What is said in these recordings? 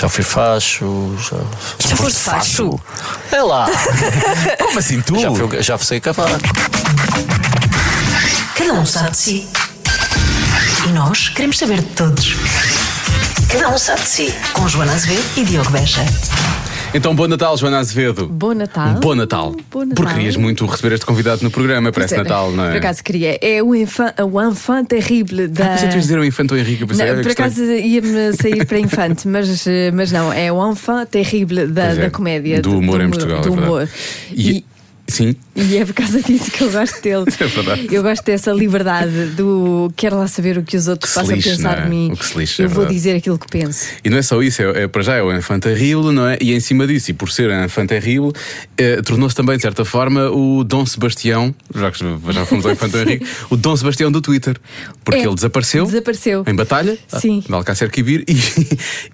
Já fui facho, já. Já foste facho? É lá! Como assim tu? já, fui, já fui cavaco. Cada um sabe de si. E nós queremos saber de todos. Cada um sabe de si. Com Joana Azevedo e Diogo Beja. Então, bom Natal, Joana Azevedo. Bom Natal. Bom Natal. Bom Natal. Porque querias muito receber este convidado no programa, parece é, Natal, não é? Por acaso queria. É o enfant, o terrible da. Ah, ias dizer o Infanto Henrique. Pensei, Não, olha, por acaso ia-me sair para infante, mas, mas não, é o enfant terrible da, é, da comédia. do humor em Portugal, Do é humor. E- Sim, E é por causa disso que eu gosto dele. É verdade. Eu gosto dessa liberdade do quero lá saber o que os outros Que possam lixe, pensar é? de mim. O que se lixe, eu é vou verdade. dizer aquilo que penso. E não é só isso, é, é- para já é o Enfant Terrible, não é? E em cima disso, e por ser Enfant Terrible, eh, tornou-se também, de certa forma, o Dom Sebastião, já que já fomos ao Infante Henrique, o Dom Sebastião do Twitter. Porque É, ele desapareceu. desapareceu. Em batalha, Sim. de Alcácer Quibir, e,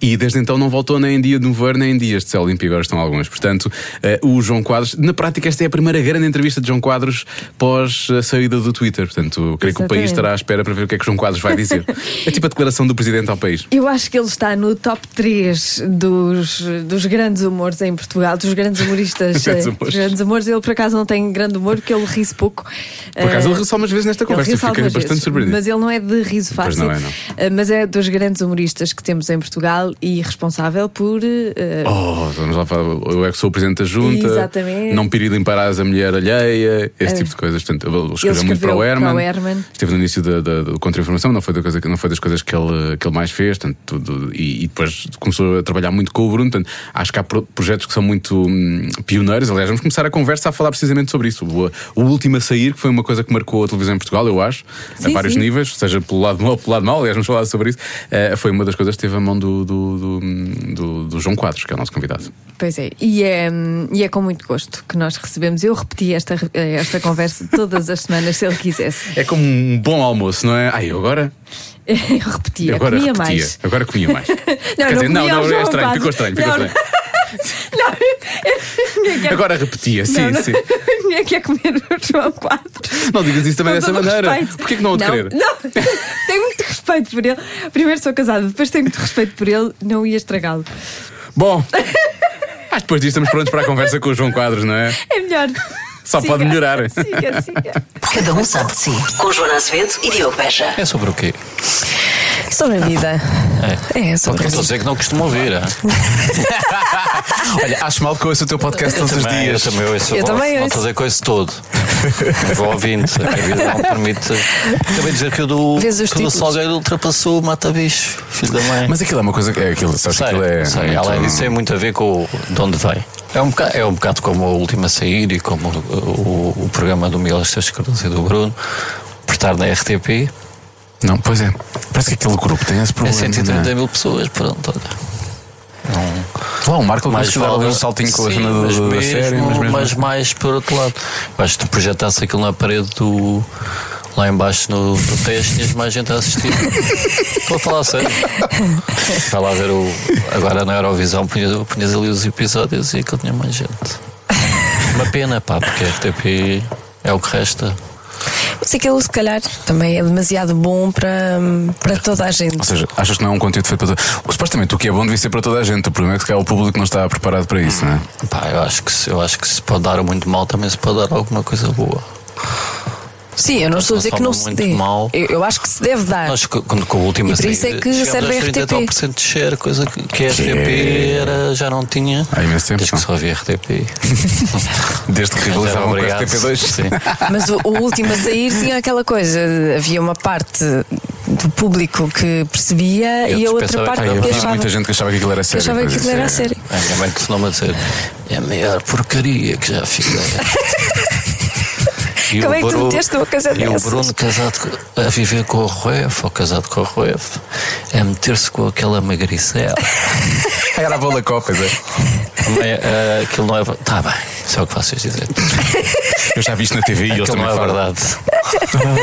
e desde então não voltou nem em dia de mover, nem em dias de céu limpo, agora estão alguns. Portanto, eh, o João Quadros, na prática, esta é a primeira grande entrevista de João Quadros pós a saída do Twitter. Portanto, creio que o país Exatamente. estará à espera para ver o que é que João Quadros vai dizer. é tipo a declaração do presidente ao país. Eu acho que ele está no top 3 dos, dos grandes humores em Portugal, dos grandes humoristas. Grandes eh, humores. grandes humores. Ele, por acaso, não tem grande humor porque ele ri-se pouco. Por acaso, ele riu só umas vezes nesta conversa, eu fiquei bastante surpreendido. Mas ele não é de riso fácil. não é, não. Eh, Mas é dos grandes humoristas que temos em Portugal e responsável por. eh, Oh, vamos lá falar. Eu é que sou o presidente da junta. Exatamente. Não pedir limparás a mulher alheia, esse É. tipo de coisas. Portanto, ele escreveu muito para o Herman. para o Herman. Esteve no início da, da, do Contra-Informação, não foi, da coisa, não foi das coisas que ele, que ele mais fez. Portanto, tudo- e, e depois começou a trabalhar muito com o Bruno. Portanto, acho que há pro- projetos que são muito hum, pioneiros. Aliás, vamos começar a conversa a falar precisamente sobre isso. O, o último a sair, que foi uma coisa que marcou a televisão em Portugal, eu acho, a Sim, vários sim. níveis, seja pelo lado bom ou pelo lado mau. Aliás, vamos falar sobre isso. Eh, foi uma das coisas que teve a mão do, do, do, do- do João Quadros, que é o nosso convidado. Pois é, e é, e é com muito gosto que nós recebemos. Eu repeti esta, esta conversa todas as semanas, se ele quisesse. É como um bom almoço, não é? Ai, eu agora, Eu repetia, eu agora comia repetia. mais. Agora comia mais. Quer não dizer, não, não, é estranho, ficou estranho, ficou Não, estranho. Não, Agora repetia, sim, não, não. sim. Ninguém quer comer o João Quadros. Não digas isso também Com dessa maneira. respeito. Porquê que não o de não, querer? Não, tenho muito respeito por ele. Primeiro sou casada, depois tenho muito respeito por ele, não ia estragá-lo. Bom, ah, depois disto estamos prontos para a conversa com o João Quadros, não é? É melhor. Só Siga. pode melhorar. Siga, siga. Cada um sabe de si. Com Joana Azevedo e Diogo Beja. É sobre o quê? Sobre a vida. É, Só sobre a estou a vida. dizer que não costumo ouvir. Olha, acho mal que eu ouço o teu podcast todos os Também, dias. Eu também ouço. Eu também Não ouço. estou a dizer com esse todo. Vou ouvindo. A vida não permite. Acabei de dizer que o do, os que o do. Salgueiro ultrapassou o Mata-Bicho, filho da mãe. Mas aquilo é uma coisa que é aquilo, sabes que Sei, aquilo é. sei. muito- Além disso, tem muito a ver com de onde vem. É um, bocado, é um bocado como a última a sair e como o, o- o programa do Miguel Esteves Cardoso e do Bruno, por estar na RTP. Não, pois é. Parece que aquele grupo tem esse É problema. 130 não é? mil pessoas, pronto, olha. Não, Lá, o Marco mais ali um saltinho com a cena do- mas da mesmo, série, mas mesmo mas mais por outro lado. Eu acho que tu projetasse aquilo na parede do. Lá embaixo no, no teste, tinhas mais gente a assistir. Estou a falar sério. Vai lá ver o. Agora na Eurovisão punhas, punhas ali os episódios e aquilo tinha mais gente. Uma pena, pá, porque a RTP é o que resta. Mas aquilo, se calhar, também é demasiado bom para, para toda a gente. Ou seja, achas que não é um conteúdo feito para toda Supostamente o que é bom devia ser para toda a gente. O problema é que se calhar o público não está preparado para isso, não é? Pá, eu acho que se, eu acho que se pode dar muito mal, também se pode dar alguma coisa boa. Sim, eu não estou a dizer que não se dê. mal. Eu, eu acho que se deve dar. Nós, quando com a última E por isso é que serve a 30 RTP. e tal por cento de share, coisa que, que a RTP era, já não tinha. Há imenso tempo, Desde que não. só havia RTP. Desde que rivalizavam com a obrigado. RTP2. Sim. Mas o, o último a sair tinha aquela coisa: havia uma parte do público que percebia Eu e a outra parte que que achava, muita gente que achava que aquilo era que sério. achava que aquilo era a isso é- sério. A minha mãe costuma dizer: é a maior porcaria que já fiz. E Como o é que tu Bruno- meteste uma coisa E o? Bruno casado a viver com o Ruef, ou casado com o Ruef, é meter-se com aquela magricela. Era a bola copa, é. Também, eh, aquilo não é. Tá bem, isso é o que vocês dizem. Eu já vi isto na TV e eles também não é falam. verdade.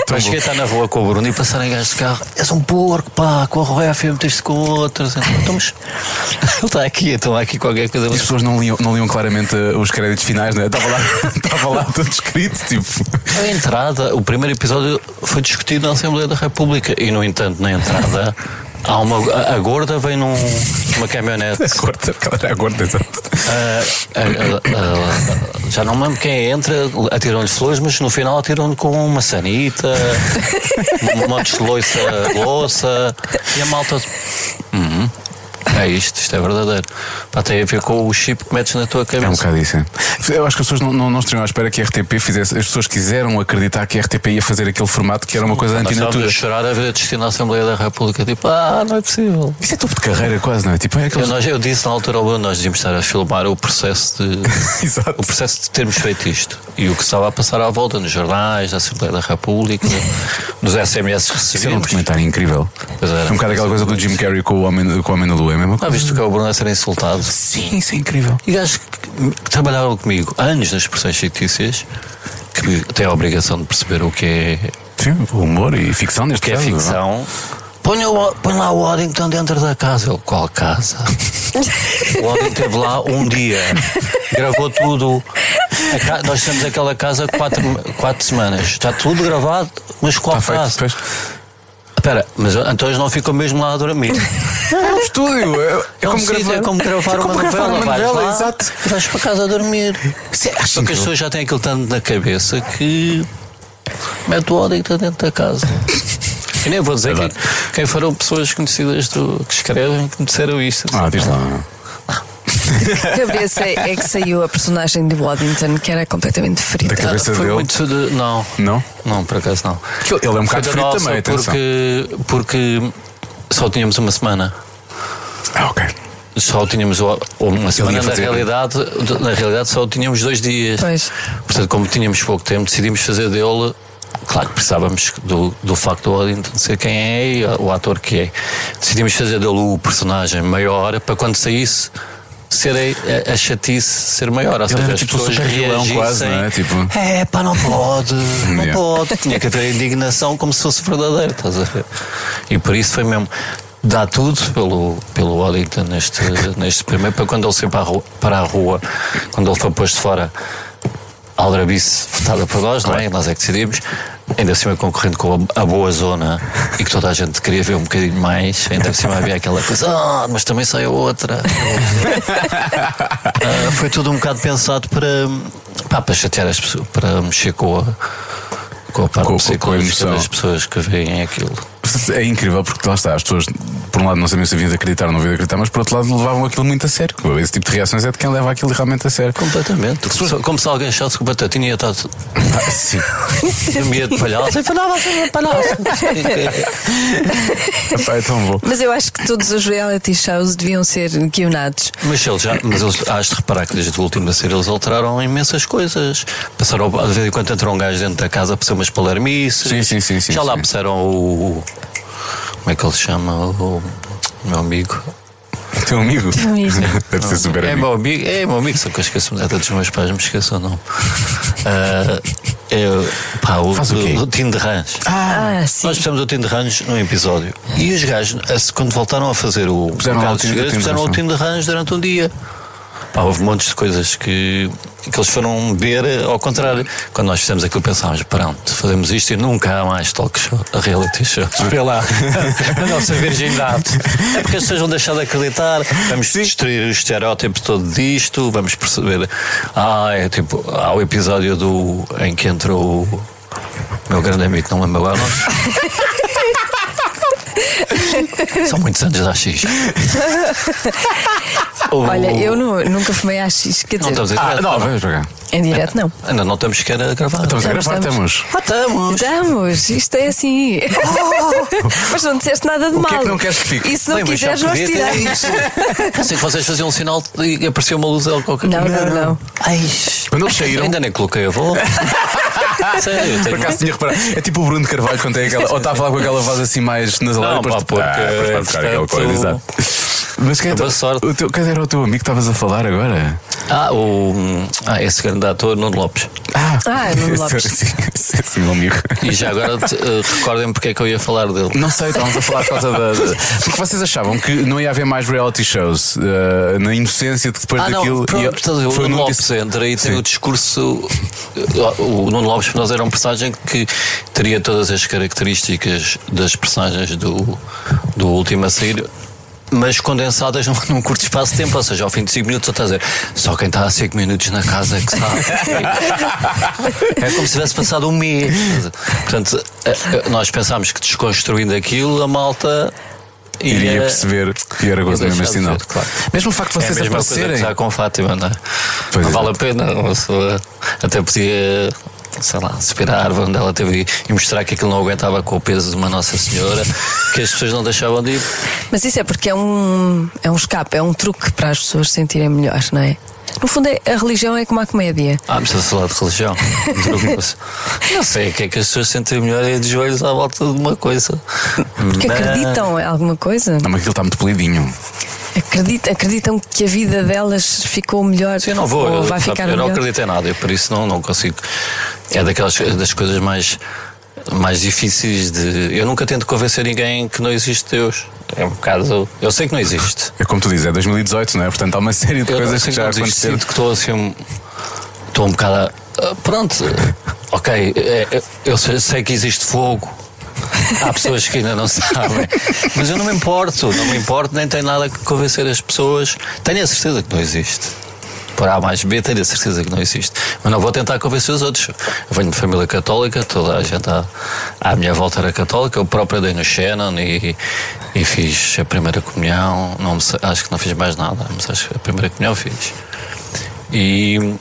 Mas cheguei a estar na rua com o Bruno e passarem gajos de carro. És um porco, pá, com a Ruef e meteste com outros. Então, mas ele está aqui, então há aqui qualquer coisa. As pessoas não liam, não liam claramente uh, os créditos finais, né? Estava lá, estava lá tudo escrito, tipo. A entrada, o primeiro episódio foi discutido na Assembleia da República e, no entanto, na entrada há uma, a, a gorda vem num, numa caminhonete. A gorda, era a gorda, exato. Já não me lembro quem entra, atiram-lhe flores, mas no final atiram-lhe com uma sanita, um monte de louça, louça e a malta. Uhum. É isto, isto é verdadeiro. Pá, tem a ver com o chip que metes na tua É um cabeça. bocado isso. é. Eu acho que as pessoas não, não, não estariam à espera que a RTP fizesse. As pessoas quiseram acreditar que a RTP ia fazer aquele formato que era uma coisa antinatura. a chorar a ver a destino da Assembleia da República. Tipo, ah, não é possível. Isso é topo de carreira, quase, não é? Tipo, é Eu, aqueles. nós, eu disse na altura ao Bruno, nós devíamos estar a filmar o processo de. Exato. O processo de termos feito isto e o que estava a passar à volta nos jornais, na Assembleia da República, nos SMS que Isso era um documentário incrível. Pois era. É um bocado aquela coisa do Jim Carrey com o Homem, com o homem da Lua, é mesma Ah, coisa. viste que é o Bruno a ser insultado? Sim, isso é incrível. E gajos que, que trabalharam comigo anos nas expressões fictícias, que têm a obrigação de perceber o que é, Sim, o humor e ficção o neste que é caso. não ficção. Põe, o- põe lá o Waddington dentro da casa. Ele, qual casa? o Waddington esteve lá um dia, gravou tudo. Ca- nós temos aquela casa quatro, quatro semanas. Está tudo gravado, mas qual Está feito, casa? pois. Espera, mas então eles não ficam mesmo lá a dormir. É um estúdio. É, É, um sítio, é como gravar é como uma gravar novela. uma vais novela, lá exato. e vais para casa a dormir. É- acho Só que as pessoas já têm aquilo tanto na cabeça que mete o ódio dentro da casa. E nem vou dizer Verdade. que, quem foram pessoas conhecidas do, que escrevem que me disseram isto. Ah, diz lá. cabeça é que saiu a personagem de Waddington, que era completamente frita. Da cabeça Foi dele. muito de. Não. Não? Não, por acaso não. Ele é um bocado frito também, atenção. porque, porque só tínhamos uma semana. Ah, ok. Só tínhamos uma semana, na realidade, na realidade só tínhamos dois dias. Pois. Portanto, como tínhamos pouco tempo, decidimos fazer dele. Claro que precisávamos do, do facto do Waddington ser quem é e o ator que é. Decidimos fazer dele o personagem maior para quando saísse ser a, a, a chatice ser maior. Ou seja, era as tipo pessoas super vilão quase, não é? Tipo- É, pá, não pode, não pode. Tinha que haver indignação como se fosse verdadeiro, estás a ver? E por isso foi mesmo. Dá tudo pelo, pelo Waddington neste, neste primeiro, para quando ele sair para a rua, para a rua quando ele foi posto fora, a Aldrabice votada por nós, não é? E nós é que decidimos. Ainda assim, concorrendo com a, a boa zona e que toda a gente queria ver um bocadinho mais. Ainda cima havia aquela coisa, ah, mas também sai a outra. Ah, foi tudo um bocado pensado para, pá, para chatear as pessoas, para mexer com a, com a parte Com- com- com a psicológica das pessoas que veem aquilo. É incrível porque lá está, as pessoas, por um lado, não sabiam se haviam de acreditar ou não haviam de acreditar, mas por outro lado, levavam aquilo muito a sério. Esse tipo de reações é de quem leva aquilo realmente a sério. Completamente. Só- Como se alguém achasse que o Batatinha ia estar Ah, sim. dormia de palhaço. E falava assim, palhaço. Epá, é tão bom. Mas eu acho que todos os reality shows deviam ser guionados. Mas eles já, mas eles, has de reparar que desde o último da série eles alteraram imensas coisas. Passaram, de vez em quando entra um gajo dentro da casa para ser umas palermices. Sim, sim, sim, sim, Já lá sim. passaram o. Como é que ele se chama? O, o meu amigo. Teu amigo? amigo. Deve ser super É amigo. meu amigo, é meu amigo, só que eu esqueço até dos meus pais, me esqueço o nome. Ah, é, pá, o, Faz o quê? o, o Tim de Rãs. Ah, sim. Nós fizemos o Tim de num episódio. E os gajos, quando voltaram a fazer o Puseram o o o Rãs, Tim de durante um dia. Pá, houve montes de coisas que, que eles foram ver ao contrário. Quando nós fizemos aquilo, pensámos: pronto, fazemos isto e nunca há mais talk show, a reality show. Vê lá, a nossa virgindade. É porque as pessoas vão deixar de acreditar, vamos destruir o estereótipo todo disto, vamos perceber. Ah, é tipo, há o episódio do, em que entrou o meu grande amigo, não lembro agora. São muitos anos da X. O- Olha, eu nu- nunca fumei AX, quer Não dizer, estamos em Ah, direto, não, vamos jogar. em direto não. Ainda não estamos sequer a gravar. Estamos a Estamos, gravar, estamos. estamos. Ah, estamos. Estamos, isto é assim. Mas não disseste nada de O mal. que é que não queres que fique? E se não Bem, mas já quiseres, nós podia ter tiramos. isso. Pensei que vocês faziam um sinal e apareceu uma luz ou qualquer Não, não, não. Ai, Quando eles saíram. ainda nem coloquei a volta. Sério, Por acaso tinha reparado. É tipo o Bruno de Carvalho quando tem aquela. Ou está a falar com aquela voz assim mais nasalada depois de- Ah, depois aquela coisa, exato. Mas quem, é boa tu- sorte. o teu, quem era o teu amigo que estavas a falar agora? Ah, o... ah, esse grande ator, Nuno Lopes. Ah, Ah, Nuno esse- Lopes. Sim, esse- esse meu amigo. E já agora te- eh, recordem porque é que eu ia falar dele. Não sei, estávamos a falar por causa da. da- Porque vocês achavam que não ia haver mais reality shows eh, na inocência de depois Ah, daquilo. não, pronto, ia- portanto, o foi Nuno no Lopes disse- entra e tem Sim. o discurso. O Nuno Lopes para nós era um personagem que teria todas as características das personagens do, do último a sair. Mas condensadas num, num curto espaço de tempo, ou seja, ao fim de 5 minutos, só está a dizer só quem está há 5 minutos na casa é que sabe. é como se tivesse passado um mês. Portanto, eh, eh, nós pensámos que desconstruindo aquilo, a malta Iria perceber que era ia mesmo assim, não. claro. Mesmo o facto de É a vocês mesma coisa que aparecerem. já com Fátima, não é? Pois não é. vale a pena. Uma pessoa até podia, sei lá, subir a árvore onde ela teve e mostrar que aquilo não aguentava com o peso de uma Nossa Senhora, que as pessoas não deixavam de ir. Mas isso é porque é um, é um escape, é um truque para as pessoas se sentirem melhores, não é? No fundo, é- a religião é como a comédia. Ah, mas estás a falar de religião. não sei o que é que as pessoas sentem melhor é de joelhos à volta de uma coisa. Porque Mas- acreditam em alguma coisa. Não, mas aquilo está muito polidinho. Acreditam, acreditam que a vida delas ficou melhor. Sim, eu não vou. Ou eu, vai sabe, ficar eu não melhor. acredito em nada, eu por isso não, não consigo. É daquelas das coisas mais, mais difíceis de. Eu nunca tento convencer ninguém que não existe Deus. É um bocado. Eu sei que não existe. É como tu dizes, é 2018, não é? Portanto, há uma série de Eu coisas que já aconteceram. sinto que estou assim. Estou um bocado. ah, pronto, ok. é- é- eu sei, sei que existe fogo. Há pessoas que ainda não sabem. Mas eu não me importo, não me importo, nem tenho nada que convencer as pessoas. Tenho a certeza que não existe. Por A mais B, tenho a certeza que não existe. Mas não vou tentar convencer os outros. Eu venho de família católica, toda a gente à, à minha volta era católica. Eu próprio dei no Shannon e, e fiz a primeira comunhão. Não acho que não fiz mais nada, mas acho que a primeira comunhão fiz. E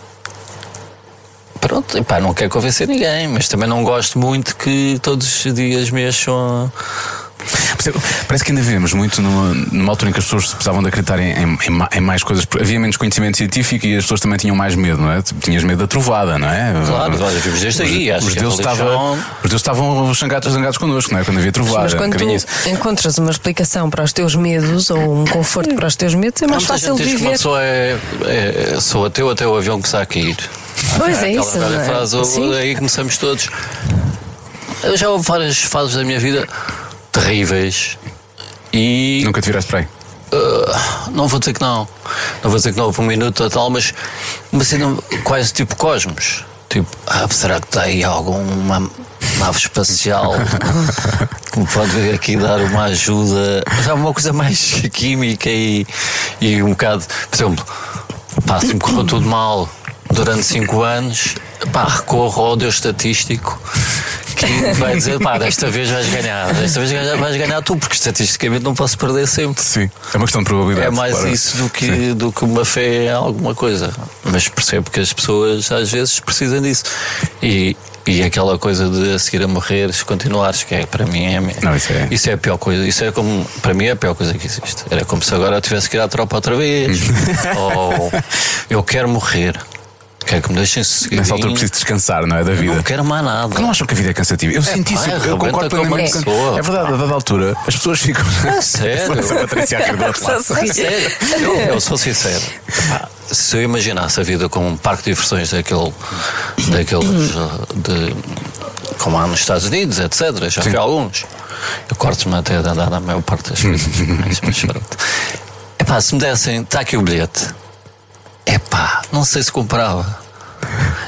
pronto, epá, não quero convencer ninguém, mas também não gosto muito que todos os dias mexam? Parece que ainda vivemos muito numa, numa altura em que as pessoas se precisavam de acreditar em, em- em ma- em mais coisas. Havia menos conhecimento científico e as pessoas também tinham mais medo, não é? Tipo, Tinhas medo da trovada, não é? Claro, olha, vimos desde aí, Os, a deuses estavam, os deuses estavam zangados, zangados connosco, não é? Quando havia trovada. Mas quando tu encontras uma explicação para os teus medos ou um conforto para os teus medos, é mais muita fácil gente diz que uma viver. pessoa é, é- sou ateu até o avião começar a cair. Pois é Aquela isso. não é? frase, Sim. aí começamos todos. Eu já houve várias fases da minha vida terríveis e Nunca te viraste para aí. Uh, não vou dizer que não. Não vou dizer que não por um minuto ou tal, mas, mas assim, não- quase tipo cosmos. Tipo, ah, será que está aí alguma nave espacial que me pode vir aqui dar uma ajuda? Mas há uma coisa mais química e, e um bocado. Por exemplo, pá, se me correu tudo mal durante 5 anos, pá, recorro ao Deus estatístico que vai dizer, pá, desta vez vais ganhar, desta vez vais ganhar tu, porque estatisticamente não posso perder sempre. Sim. É uma questão de probabilidade. É mais claro. isso do que, do que uma fé em alguma coisa. Mas percebo que as pessoas às vezes precisam disso. E, e aquela coisa de a seguir a morreres, continuares, que é para mim é, Não, isso é- a pior coisa. Isso é como, para mim é a pior coisa que existe. Era como se agora eu tivesse que ir à tropa outra vez. Ou eu quero morrer. Quero que me deixem seguir. Nessa altura preciso descansar, não é? Da vida. Não quero mais nada. Porque não acham que a vida é cansativa? Eu senti isso, eu concordo plenamente. pessoa, É verdade, a dada altura, as pessoas ficam. É sério. Essa Patrícia a. É. Eu, eu sou sincero. Se eu imaginasse a vida como um parque de diversões daquele, daqueles uh, de, como há nos Estados Unidos, etc. Já fui a alguns. Eu corto-me até de andar na maior parte das coisas. mas, mas pronto. Epá, se me dessem, está aqui o bilhete. Epá, não sei se comprava.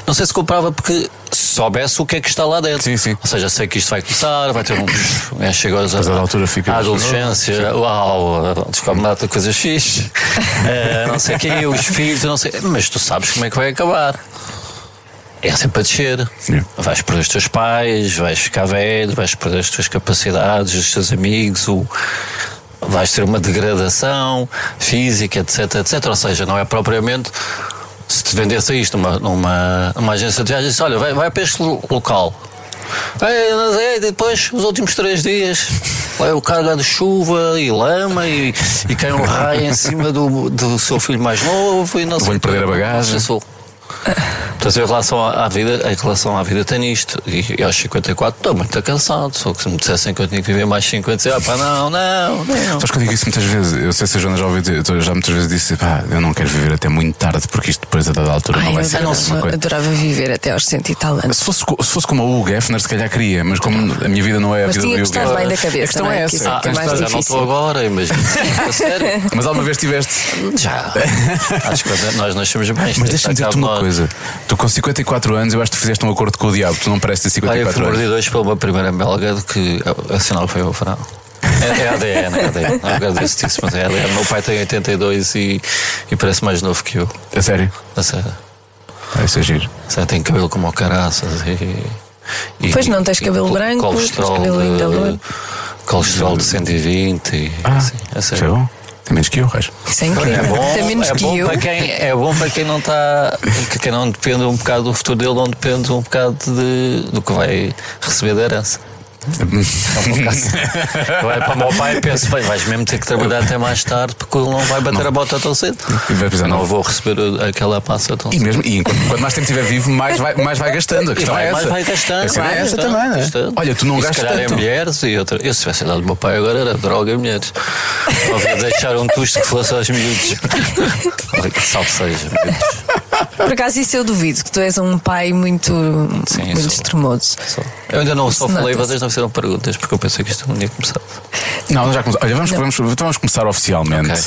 Não sei se comprava porque soubesse o que é que está lá dentro. Sim, sim. Ou seja, sei que isto vai começar, vai ter um. É, chega aos, a altura fica- à adolescência, uau, descobre lá de coisas fixe, Eh, não sei o quê, os filhos, não sei. Mas tu sabes como é que vai acabar. É sempre a descer. Sim. Vais perder os teus pais, vais ficar velho, vais perder as tuas capacidades, os teus amigos, o... vais ter uma degradação física, etc, etc. Ou seja, não é propriamente se te vendesse isto numa, numa, numa agência de viagens, olha, vai, vai para este lo- local. Ei, não sei, depois, os últimos três dias, vai o carga de chuva e lama e, e cai um raio em cima do, do seu filho mais novo e não Vou-lhe perder a bagagem. Não Portanto, em relação à vida, em relação à vida tenho isto. E aos 54 estou muito cansado. Só que se me dissessem que eu tinha que viver mais 50, dizia, ah, pá, não, não, não. Sabes que eu digo isso muitas vezes? Eu sei se a Joana já ouviu eu já muitas vezes disse, pá, eu não quero viver até muito tarde, porque isto depois a dada altura Ai, não vai eu ser a adorava, mesma coisa. adorava viver até aos cento e tal anos. Se fosse, se fosse como o Hugo Hefner, se calhar queria, mas como a minha vida não é a Mas vida tinha do Hugo Hefner. bem da cabeça, A questão não é? é Que essa. isso é Ah, é mais já não estou agora, imagina. A sério? Mas alguma vez tiveste. Já. Acho que nós nascemos bem. Mas deixa-me dizer-te uma coisa. Tu Tu com 54 anos, eu acho que tu fizeste um acordo com o diabo. Tu não pareces ter Pá, eu fui 54 anos. mordido hoje pela uma primeira belga de que é sinal que foi o verão. É, é ADN, é ADN. Não quero dizer isso, mas é ADN. Meu pai tem 82 e, e parece mais novo que eu. A sério? A sério. Ah, Isso é giro. Sério, tem cabelo como o caraças e. e- Pois não, tens e cabelo co- branco, colesterol tens cabelo ainda de- loiro. Colesterol de 120 e. Ah, assim, é sério. Tem menos que eu, Reis. Isso é incrível. É bom, Tem menos é que bom eu. para quem é bom para quem não está que quem não depende um bocado do futuro dele, não depende um bocado de, do que vai receber da herança. É assim. Vai para o meu pai e penso, bem, vais mesmo ter que trabalhar até mais tarde porque ele não vai bater a bota tão cedo. E Não não. vou receber aquela passa tão E cedo. mesmo, e enquanto, quanto mais tempo estiver vivo, mais vai, mais vai gastando. A questão vai, é essa. mais vai gastando. É essa também, né? Olha, tu não e se gastas calhar é tanto. mulheres e outra. Eu se tivesse dado do meu pai agora era droga e mulheres. Talvez deixar um tusto que fosse aos miúdos. Salve seja, miúdos. Por acaso, isso eu duvido, que tu és um pai muito, Sim, muito sou. extremoso. Só. Eu ainda não só falei, vocês não fizeram perguntas, porque eu pensei que isto não tinha começado. Não, já começamos. Olha, vamos, vamos, então vamos começar oficialmente Ok.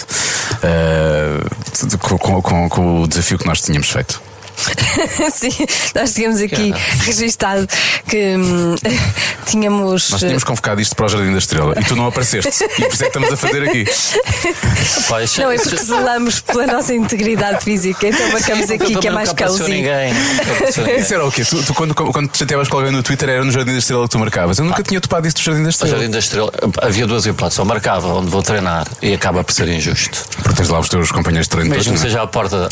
eh, com, com- com- com o desafio que nós tínhamos feito. Sim, nós tínhamos aqui registado que hum, tínhamos. Nós tínhamos convocado isto para o Jardim da Estrela e tu não apareceste. E por isso é que estamos a fazer aqui. Isto- Não, é isto- porque zelamos pela nossa integridade física, então marcamos aqui que é mais ninguém. Isso era o quê? Tu, tu quando, quando te chateavas com alguém no Twitter era no Jardim da Estrela que tu marcavas. Eu nunca tinha topado isso do Jardim da No Estrela. Jardim da Estrela havia duas hipóteses. Ou marcava onde vou treinar e acaba por ser injusto. Porque tens lá os teus companheiros de treino. Mesmo que é? seja à porta.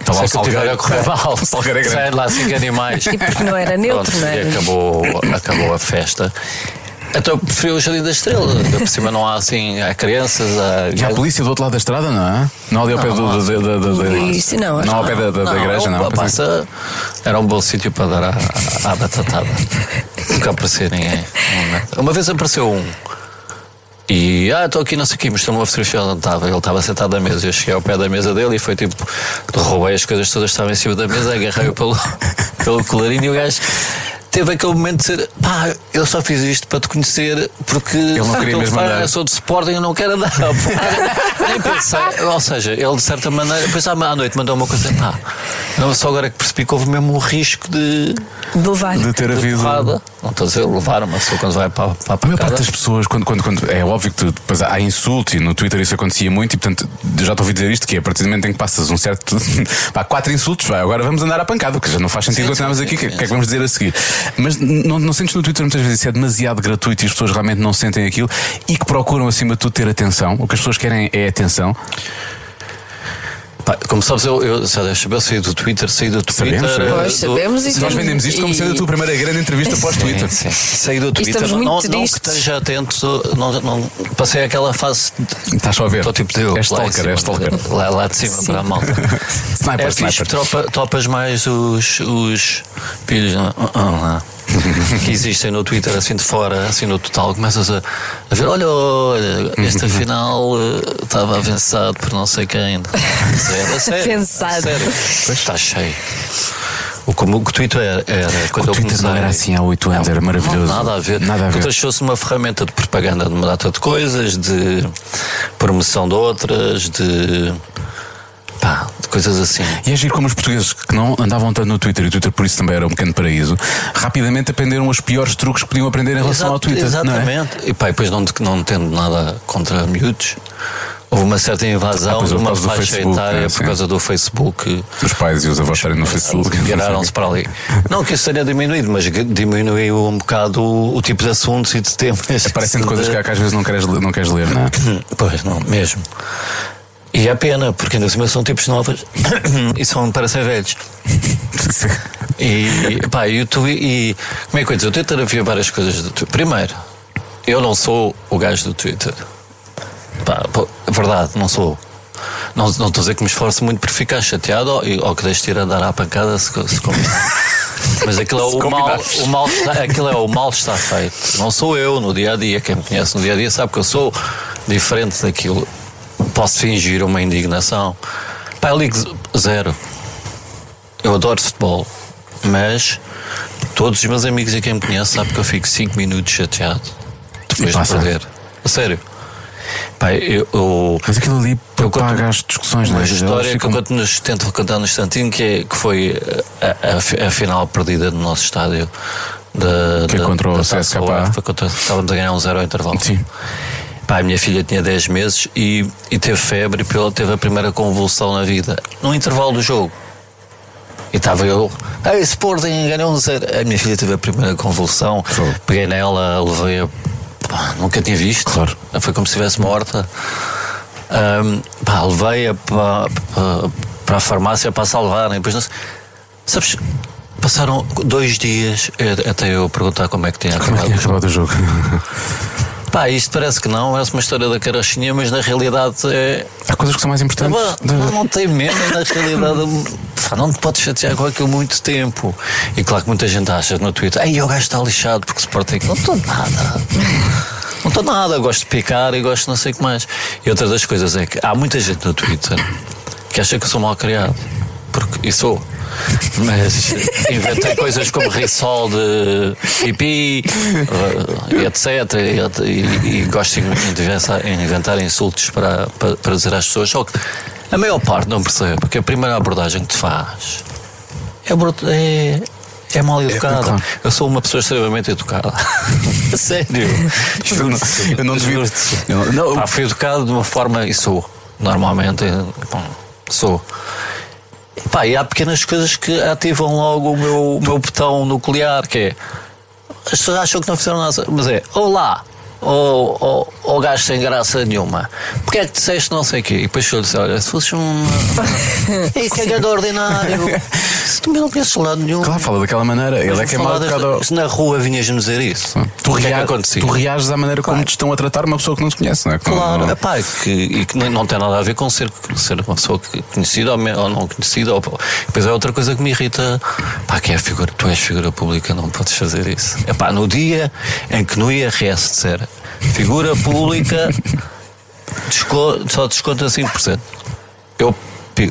Está lá sei o que eu tiver a Salgueiro. correr mal. O Salgueiro é grande. Sai de lá cinco animais. E porque não era neutro, Pronto, não é? E acabou, acabou a festa. Então eu preferi o Jardim da Estrela. Por cima não há assim, há crianças, há. E há a polícia do outro lado da estrada, não é? Não ali ao pé do, do, do, do- do- do- Isso não, não ao pé da, da- da Não, igreja, é um- não. Passa, era um bom sítio para dar à, à batatada. Nunca apareceu ninguém. Uma vez apareceu um. E, ah, estou aqui, não sei o quê, mostrou-me uma fotografia onde estava. Ele estava sentado à mesa. Eu cheguei ao pé da mesa dele e foi tipo, roubei as coisas todas que estavam em cima da mesa, agarrei-o pelo, pelo colarinho e o gajo. Teve aquele momento de ser, pá, eu só fiz isto para te conhecer porque não queria mesmo andar. eu sou de Sporting e não quero andar. Nem pensei, ou seja, ele de certa maneira, depois à noite mandou uma coisa, pá, não, só agora que percebi que houve mesmo o risco de, De levar. De ter havido. Não estou a dizer levar, mas só quando vai para, para a A maior parte das pessoas, quando, quando, quando- é óbvio que tu, depois há insultos e no Twitter isso acontecia muito, e portanto eu já te ouvi dizer isto: que é a partir do momento em que passas um certo. pá, quatro insultos, vai, agora vamos andar à pancada, porque já não faz sentido Sim, continuarmos aqui, o que, que é que vamos dizer a seguir? Mas não, não sentes no Twitter muitas vezes isso é demasiado gratuito e as pessoas realmente não sentem aquilo e que procuram acima de tudo ter atenção. O que as pessoas querem é atenção. Pá, como sabes, eu, eu, já deves saber, saí do Twitter, saí do Twitter. Sabemos, sabemos. Pois, do- sabemos e Nós vendemos isto como sendo a tua primeira grande entrevista pós-Twitter. Sim, sim. Saí do Twitter. estamos Não, muito não, não que esteja atento, não, não, passei aquela fase. de- Estás só a ver. Estou tipo de eu, É stalker, é stalker. lá, lá de cima para a malta. Sniper, é fixe, sniper. tropa, topas mais os, os pilhos não, ah, ah, que existem no Twitter, assim de fora, assim no total. Começas a, a ver: olha, olha, esta final eh, estava avançado por não sei quem. Sério, a sério, sério. Está cheio. O que o Twitter era, era quando O eu Twitter comecei. não era assim há oito anos, era maravilhoso. Não, nada a ver. Nada a ver. Porque achou-se uma ferramenta de propaganda de uma data de coisas, de promoção de outras, de. Pá, coisas assim. E é giro como os portugueses que não andavam tanto no Twitter, e o Twitter por isso também era um pequeno paraíso, rapidamente aprenderam os piores truques que podiam aprender em relação Exato- ao Twitter. É? Exatamente. E pá, e depois não, não tendo nada contra miúdos, houve uma certa Ah, invasão de por uma faixa Facebook, etária né, por causa do Facebook. Os pais e os avós estarem no Facebook. Viraram-se para ali. Não que isso seria diminuído, mas diminuiu um bocado o, o tipo de assuntos e de temas. Aparecem coisas de- que, às vezes não queres, não queres ler, não é? Pois, não, mesmo. E é pena, porque ainda assim são tipos novos e são para ser velhos. E, pá, e, o Twi- e como é que eu dizer? O Twitter havia várias coisas do Twitter. Primeiro, eu não sou o gajo do Twitter. Pá, pô, é verdade, não sou. Não, não estou a dizer que me esforço muito por ficar chateado ou, ou que deixe de ir a dar à pancada se, se. Mas aquilo é o mal, o mal está, aquilo é o mal está feito. Não sou eu no dia a dia. Quem me conhece no dia a dia sabe que eu sou diferente daquilo. Posso fingir uma indignação. Pá, eu ligo zero. Eu adoro futebol, mas todos os meus amigos e quem me conhece sabe que eu fico 5 minutos chateado depois de perder. A sério. Pá, eu, eu, Mas aquilo ali Eu propaga conto- as discussões, não uma é? história Elas que ficam- eu conto tento contar no instantinho, que, é, que foi a, a, a final perdida no nosso estádio. Da, Que é contra o da CSKA. Estávamos a ganhar um zero ao intervalo. Sim. Pá, a minha filha tinha 10 meses e, e teve febre e ela teve a primeira convulsão na vida, no intervalo do jogo. E estava eu, ei, Sporting ganhou um zero. A minha filha teve a primeira convulsão, peguei nela, levei-a. Nunca tinha visto. Claro. Foi como se estivesse morta. Ahm, pá, levei-a para, para, para a farmácia para a salvarem. Depois, não sabes, passaram dois dias até eu perguntar como é que tinha Como é que acabado tinha acabado o jogo? Pá, isto parece que não, parece uma história da carochinha, mas na realidade é. Há coisas que são mais importantes. Pá, de- não, não tem menos, na realidade pá, não te podes chatear com aquilo muito tempo. E claro que muita gente acha no Twitter, ei, o gajo está lixado porque Sporting. Não estou nada. Não estou nada, gosto de picar e gosto de não sei o que mais. E outra das coisas é que há muita gente no Twitter que acha que eu sou mal criado. Porque, e sou. Mas inventei coisas como risol de pipi, eh, etc. E, e- e gosto de inventar, inventar insultos para, para, para dizer às pessoas. Só que a maior parte não percebe, porque a primeira abordagem que te faz é, é, é mal educada. claro. Eu sou uma pessoa extremamente educada. Sério. Eu não- eu não devia- eu não- Pá, fui educado de uma forma e sou. Normalmente, eh, bom, sou. Pá, e há pequenas coisas que ativam logo o meu, meu botão nuclear, que é. As pessoas acham que não fizeram nada, mas é Olá! Ou oh, oh, gajo sem graça nenhuma, porque é que disseste não sei o quê? E depois eu disse: Olha, se fosses um. Cagador ordinário, se tu me não conheces de lado nenhum. Claro, fala daquela maneira. Ele é que é mal Falar desta- educado. Se na rua vinhas-me dizer isso, Tu, o que é que rea- acontecia? tu reages à maneira como te estão a tratar uma pessoa que não se conhece, não é? Como- Claro, epá, é que, e que não tem nada a ver com ser, ser uma pessoa conhecida ou, ou não conhecida. Ou, depois é outra coisa que me irrita, pá, que é a figura, tu és figura pública, não podes fazer isso. Epá, no dia em que no IRS disser figura pública, só desconta 5%. Eu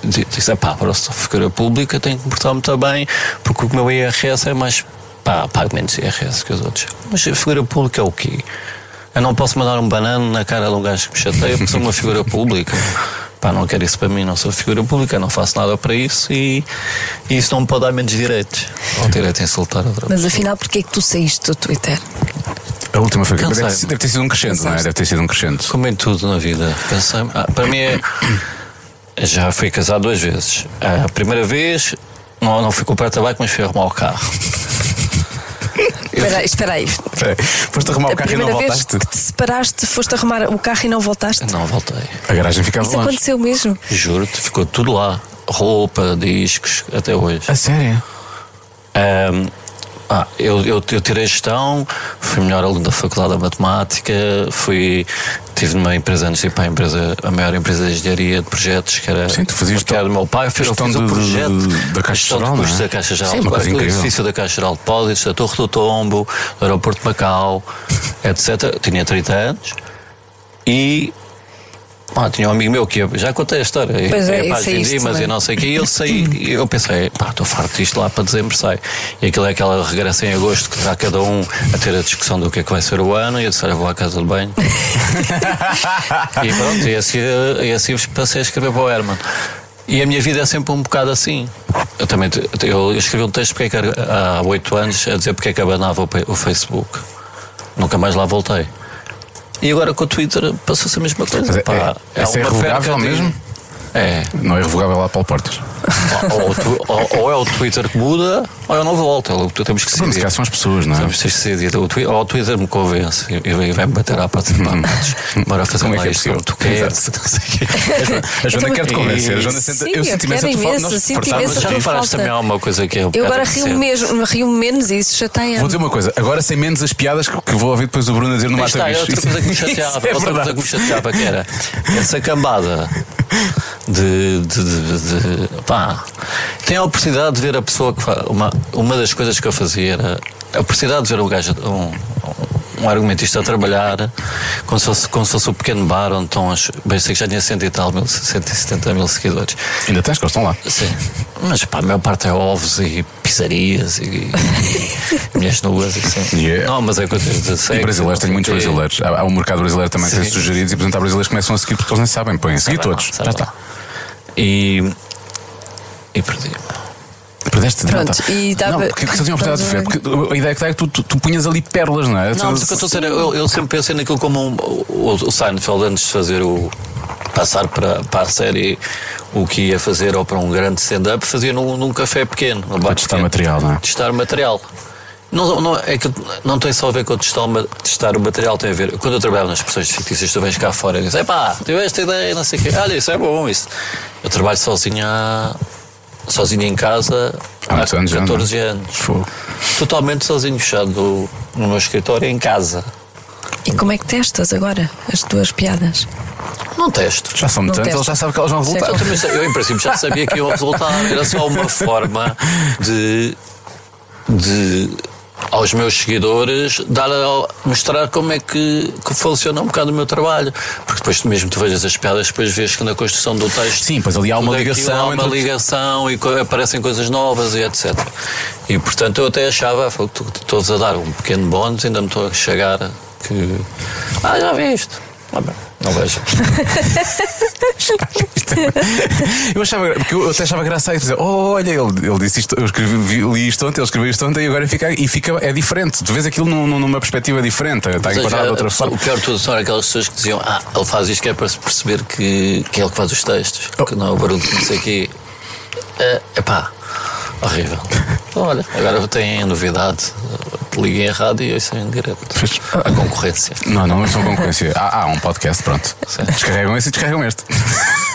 disse, pá, para ser figura pública tenho que me portar muito bem, porque o meu IRS é mais. pá, pago menos IRS que os outros. Mas a figura pública é o quê? Eu não posso mandar um banano na cara de um gajo que me chateia porque sou uma figura pública. Pá, não quero isso para mim, não sou figura pública, não faço nada para isso e, e isso não me pode dar menos direitos. O direito a insultar outra Mas pessoa. afinal, porquê é que tu saíste do Twitter? A última foi. Cansei-me. Deve, ter- deve ter sido um crescente, não é? Deve ter sido um crescente. Como em tudo na vida, pensei ah, para mim é. Já fui casado duas vezes. A primeira vez não, não fui comprar tabaco, mas fui arrumar o carro. Espera aí, espera aí. Espera aí, Foste arrumar A o carro e não primeira vez voltaste. que te separaste, foste arrumar o carro e não voltaste? Não voltei. A garagem ficava Isso longe. aconteceu mesmo. Juro-te, ficou tudo lá. Roupa, discos, até hoje. A sério? Ahm, ah, eu, eu, eu tirei gestão, fui melhor aluno da Faculdade de Matemática, fui, tive numa empresa antes de ir para a, empresa, a maior empresa de engenharia de projetos, que era, Sim, tu fazias que era do meu pai. Eu fiz, eu fiz o de- projeto de- da Caixa de Geral, é? custos da Caixa Geral, Sim, uma coisa do incrível. edifício da Caixa Geral de Depósitos, da Torre do Tombo, do Aeroporto de Macau, etc. Tinha 30 anos e. pá, tinha um amigo meu que já contei a história, Pois é, é isto, vindimas não é? e não sei o quê, e eu saí, e eu pensei, pá, estou farto disto lá para dezembro sai. E aquilo é aquela regressa em agosto que está cada um a ter a discussão do que é que vai ser o ano, e eu disse, olha, vou à casa de banho. e pronto, e assim, e assim passei a escrever para o Herman. E a minha vida é sempre um bocado assim. Eu também eu escrevi um texto porque é que há oito anos a dizer porque é que abanava o Facebook. Nunca mais lá voltei. E agora com o Twitter passou-se a mesma coisa. Mas é- pá. é- é de- mesmo? É. Não é irrevogável lá Paulo Portas. Ou, ou ou- é o Twitter que muda, ou eu não volto. É o temos que decidir. calhar são as pessoas, não é? Temos que decidir. O Ou o Twitter me convence e vai-me bater à porta de matos. Bora fazer Como é lá que é tu queres. O. A Joana também- quer te convencer. A Joana senta, eu eu senti imensa falta. imenso, Nós sinto fartámos imensa Mas já falaste também alguma coisa que é um Eu agora rio mesmo, rio menos e isso chateia. Vou dizer uma coisa, agora sem menos as piadas que vou ouvir depois o Bruno a dizer no Mata é Bicho. outra coisa que me Isso chateava. é outra coisa que me chateava que era essa cambada de, de, de- de- pá, tem a oportunidade de ver a pessoa que faz. Uma, uma das coisas que eu fazia era a oportunidade de ver um gajo, um, um argumentista a trabalhar, como se fosse, como se fosse o pequeno bar onde estão as. Bem, sei que já tinha 100 e tal, mil, 170 mil seguidores. Ainda tens que eles estão lá. Sim. Mas pá, a maior parte é ovos e pizzarias e, e mulheres nuas e assim. Yeah. Não, mas é coisas de sexo. E brasileiros, não tem sei muitos brasileiros. Há, há um mercado brasileiro também que tem Sim. sugeridos e, portanto, há brasileiros que começam a seguir porque eles nem sabem. Põem a seguir todos. sabe Já lá. está. E. E perdi. Perdeste Pronto, não, tá. e dava- Não, porque que você tinha oportunidade de ver? Porque a ideia que dá é que tu, tu, tu punhas ali pérolas, não é? Não, mas o que eu estou a dizer, eu, eu sempre pensei naquilo como um, o, o Seinfeld antes de fazer o. passar para, para a série o que ia fazer ou para um grande stand-up, fazia num, num café pequeno. Bar testar pequeno. material, não é? Testar material. Não, não, é que não tem só a ver com testar, testar o material, tem a ver. Quando eu trabalhava nas expressões fictícias, tu vens cá fora e dizes: Epá, tive esta ideia, não sei o quê. Olha, isso é bom. Isso. Eu trabalho sozinho, há- sozinho em casa Há muitos anos já, não é? 14 anos. Fogo. Totalmente sozinho, fechado no meu escritório, em casa. E como é que testas agora as tuas piadas? Não testo. Já são testa. eles já sabem que elas vão voltar. Eu, eu, em princípio, já sabia que iam resultar. Era só uma forma de. de aos meus seguidores dar a, mostrar como é que, que funciona um bocado o meu trabalho. Porque depois mesmo tu vejas as piadas, depois vês que na construção do texto. Sim, pois ali há uma ligação Há uma entre- ligação e co- aparecem coisas novas e etc. E portanto eu até achava, todos a dar um pequeno bónus, ainda me estou a chegar que. Ah, já viste. Ah, bem, não vejo. Eu achava, porque eu até achava graça a dizer, oh, olha, ele, ele disse isto, eu escrevi, vi- li isto ontem, ele escreveu isto ontem e agora fica, e fica, é diferente. Tu vês aquilo num- num- numa perspectiva diferente, está enquadrado de outra forma. O pior de tudo são aquelas pessoas que diziam Ah, ele faz isto que é para se perceber que, que é ele que faz os textos Oh. Que não é o barulho que não sei o quê é Epá, horrível Então, Olha, agora tem a novidade Liguem a rádio e isso em direto. A concorrência Não, não, são concorrência. Há, há um podcast, pronto. Sim. Descarregam esse e descarregam este. O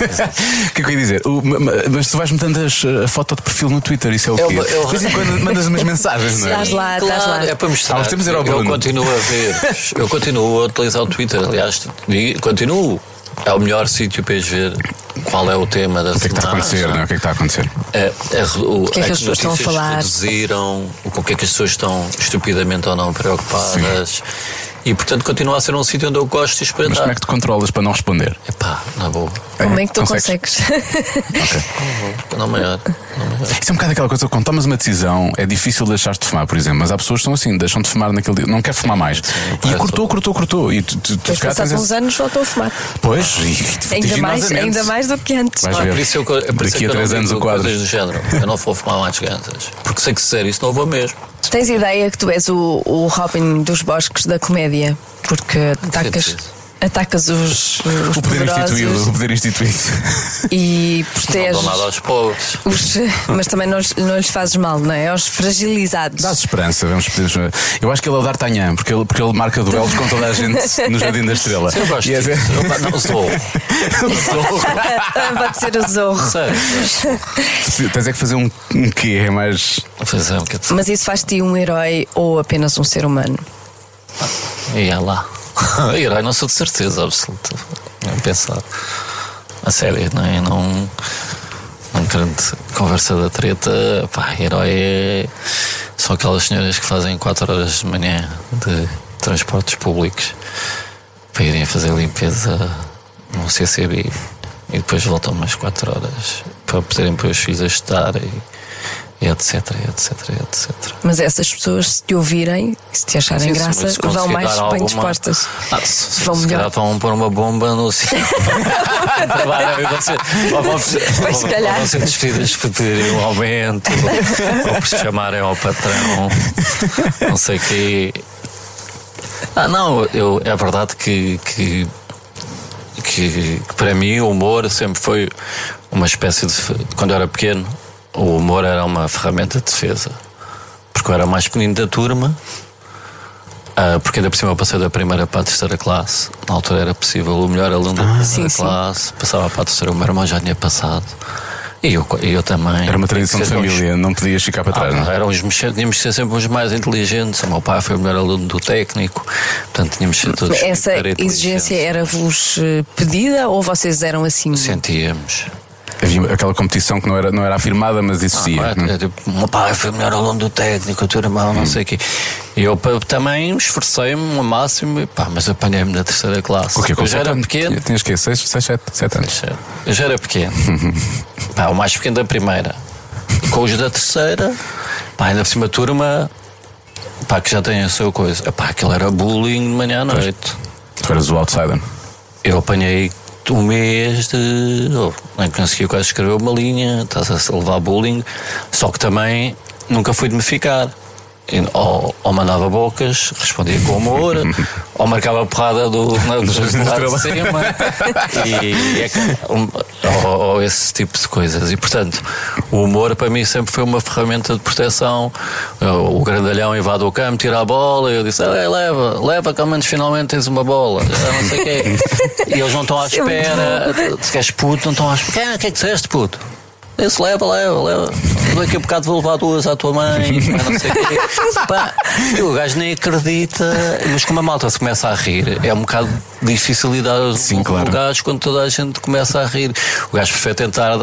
que é que eu ia dizer? O- ma- ma- mas tu vais metendo as- a foto de perfil no Twitter, isso é o Eu- quê? eu- De vez em quando mandas umas mensagens, não é? Estás lá, estás Claro, lá. é para mostrar o Eu Bruno. continuo a ver Eu continuo a utilizar o Twitter Aliás, continuo É o melhor sítio para ires ver qual é o tema da O que é que está a acontecer, não é? O que é que está a acontecer? É, é, o, que é que as pessoas estão a notícias falar? reduziram, o com que é que as pessoas estão estupidamente ou não preocupadas. E portanto continua a ser um sítio onde eu gosto de Mas espreitar. como é que te controlas para não responder? Epá, na boa. Como é que tu consegues? Não maior. Não maior. Isso é um bocado aquela coisa, quando tomas uma decisão, é difícil deixar-te de fumar, por exemplo, mas há pessoas que estão assim, deixam de fumar naquele dia, não quer fumar mais. E parece- cortou, cortou, cortou. E tu, tu, tu tens uns esse- anos voltou a fumar. Pois, e, Ainda mais, ainda mais do que antes. Vais é ver. por isso eu, é por Daqui é a que três não anos o quadro. coisas do género. Eu não vou fumar mais gansas. Porque sei que se disser isso não vou mesmo. Tens ideia que tu és o, o Robin dos bosques da comédia? Porque atacas, atacas os, os O poder instituído, o poder instituído. e Não proteges dou nada aos pobres. os. Mas também não, lhes- não lhes fazes mal, não é? Aos fragilizados. Dás esperança, vamos pedir. Eu acho que ele é o D'Artagnan, porque ele, porque ele marca duelos com toda a gente no Jardim da Estrela. Eu gosto E é-. Eu, não sou. Ah, Pode ser o zorro. Sério. Tens é que fazer um, um quê? É mais. É, um. Mas isso faz-te um herói ou apenas um ser humano? Ia lá. Herói não sou de certeza absoluta. Nem pensar. A sério, não é? Não. Não querendo conversa da treta, pá, herói é. São aquelas senhoras que fazem 4 horas de manhã de transportes públicos para irem fazer limpeza no CCB e depois voltam umas 4 horas para poderem pôr os filhos a estudar e etc, etc, etc. Mas essas pessoas, se te ouvirem, se te acharem sim, graça, vão mais bem alguma- dispostas. Ah, se, Vão se melhor. calhar vão pôr uma bomba no vão ou vão, Pois, calhar. vão ser despedidas por pedirem um aumento, ou por se chamarem ao patrão, não sei o quê. Ah, não, eu, é verdade que, que, que, que para mim o humor sempre foi uma espécie de. Quando eu era pequeno, o humor era uma ferramenta de defesa. Porque eu era o mais pequenino da turma, ah, porque ainda por cima eu passei da primeira para a terceira classe. Na altura era possível o melhor aluno da primeira Sim, sim. classe, passava para a terceira, o meu irmão já tinha passado. E eu, eu também. Era uma tradição de ser uns- família, não podias ficar para ah, trás, não é? eram os tínhamos que ser sempre os mais inteligentes. O meu pai foi o melhor aluno do técnico, portanto tínhamos que ser todos. Essa exigência era-vos eh, pedida ou vocês eram assim? Sentíamos. Havia aquela competição que não era, não era afirmada, mas existia. Ah, não é? é, tipo, o meu pai foi o melhor aluno do técnico, teu irmão, não sei o quê. E eu também esforcei-me ao máximo, e pá, mas apanhei-me na terceira classe. Com eu já era pequeno. Tinhas que 6, 7, 7 anos. Eu já era pequeno. pá, o mais pequeno da primeira. Com os da terceira, pá, ainda por cima turma, pá, que já tem a sua coisa. Pá, aquilo era bullying de manhã à noite. Tu eras o outsider. Eu apanhei um mês de. Oh, nem conseguia quase escrever uma linha, estás a levar bullying, só que também nunca fui de me ficar. Ou, ou mandava bocas, respondia com amor, ou marcava porrada do, do, lado de cima, e, e é que- um, ou, ou esse tipo de coisas. E portanto, o humor para mim sempre foi uma ferramenta de proteção. O grandalhão invade o campo, tira a bola, e eu disse: "Ei, leva, leva, que ao menos finalmente tens uma bola. Já não sei o quê. E eles não estão à é espera, se queres puto, não estão à espera. "Ah, O que é que disseste, puto? Esse leva, leva, leva. Daqui a bocado vou levar duas à tua mãe, não sei o quê. Pá, e o gajo nem acredita, mas como a malta se começa a rir, é um bocado difícil lidar Sim, com claro. o gajo quando toda a gente começa a rir. O gajo prefere tentar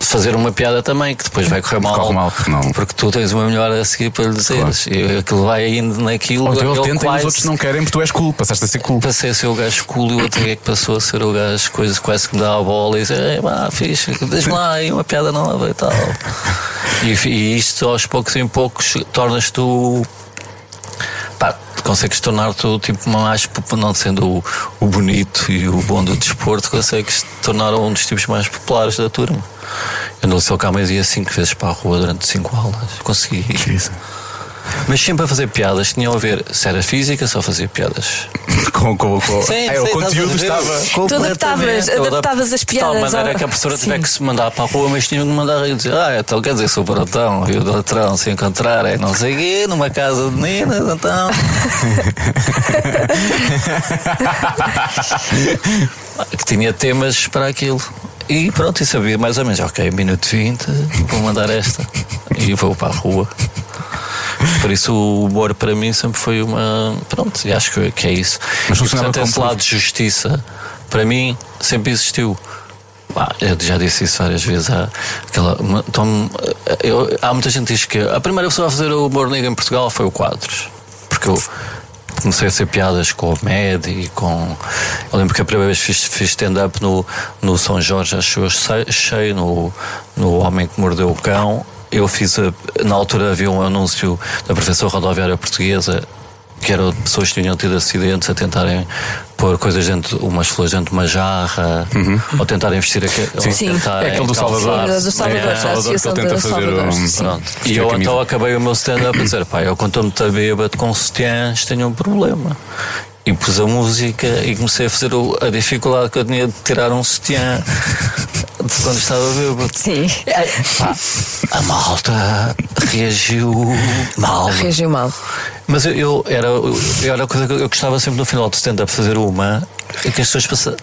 fazer uma piada também, que depois vai correr mal. Corre mal, porque não. Porque tu tens uma melhor a seguir para lhe dizeres. E aquilo vai indo naquilo. Ou então ele tenta e os quase- outros não querem porque tu és cool, passaste a ser cool. Passei a ser o gajo cool e o outro é que passou a ser o gajo coisa, quase que me dá a bola e diz: Ei, pá, fixe, deixa-me lá aí uma piada nova e tal. E, e isto aos poucos em poucos tornas tu. Consegues tornar-te tipo mais, não sendo o, o bonito e o bom do desporto, consegues tornar um dos tipos mais populares da turma. Eu no Liceu Camões ia cinco vezes para a rua durante cinco aulas. Consegui. Mas sempre a fazer piadas, tinham a ver se era física, só fazia piadas. Com, com, com... Sim, é, o sim, conteúdo a ver? estava. Tu adaptavas- adaptavas as De tal piadas maneira ao- que a professora Sim. tiver que se mandar para a rua, mas tinha que mandar e dizer: Ah, então quer dizer, sou barotão e o doutrão se encontrarem, não sei o quê, numa casa de meninas, então. que tinha temas para aquilo. E pronto, e sabia mais ou menos, ok, minuto 20, vou mandar esta e vou para a rua. Por isso o humor para mim sempre foi uma. Pronto, e acho que, que é isso. Mas e, portanto, esse lado de justiça, para mim, sempre existiu. Pá, eu já disse isso várias vezes. Há, aquela, então, eu- há muita gente que diz que a primeira pessoa a fazer o humor negro em Portugal foi o Quadros. Porque eu comecei a fazer piadas com o Med e com. Eu lembro que a primeira vez fiz, fiz stand-up no, no São Jorge, acho eu, che- cheio, no, no Homem que Mordeu o Cão. Eu fiz. a- na altura havia um anúncio da professora rodoviária portuguesa que eram pessoas que tinham tido acidentes a tentarem pôr coisas dentro, umas flores dentro de uma jarra, ou tentarem vestir aquele. Sim. tentarem É aquele do. Salvador. Do Salvador, É, Salvador que ele tenta do fazer Salvador. um- sim. Pronto. E a eu então acabei o meu stand-up a dizer, pá, eu quando estou muito bêbado com sutiãs tenho um problema. E pus a música e comecei a fazer o- a dificuldade que eu tinha de tirar um sutiã de quando estava bêbado. Sim. É, pá, a malta reagiu mal. Reagiu mal. Mas eu, eu era, eu, era a coisa que eu gostava sempre no final do stand-up fazer uma e que as pessoas passa,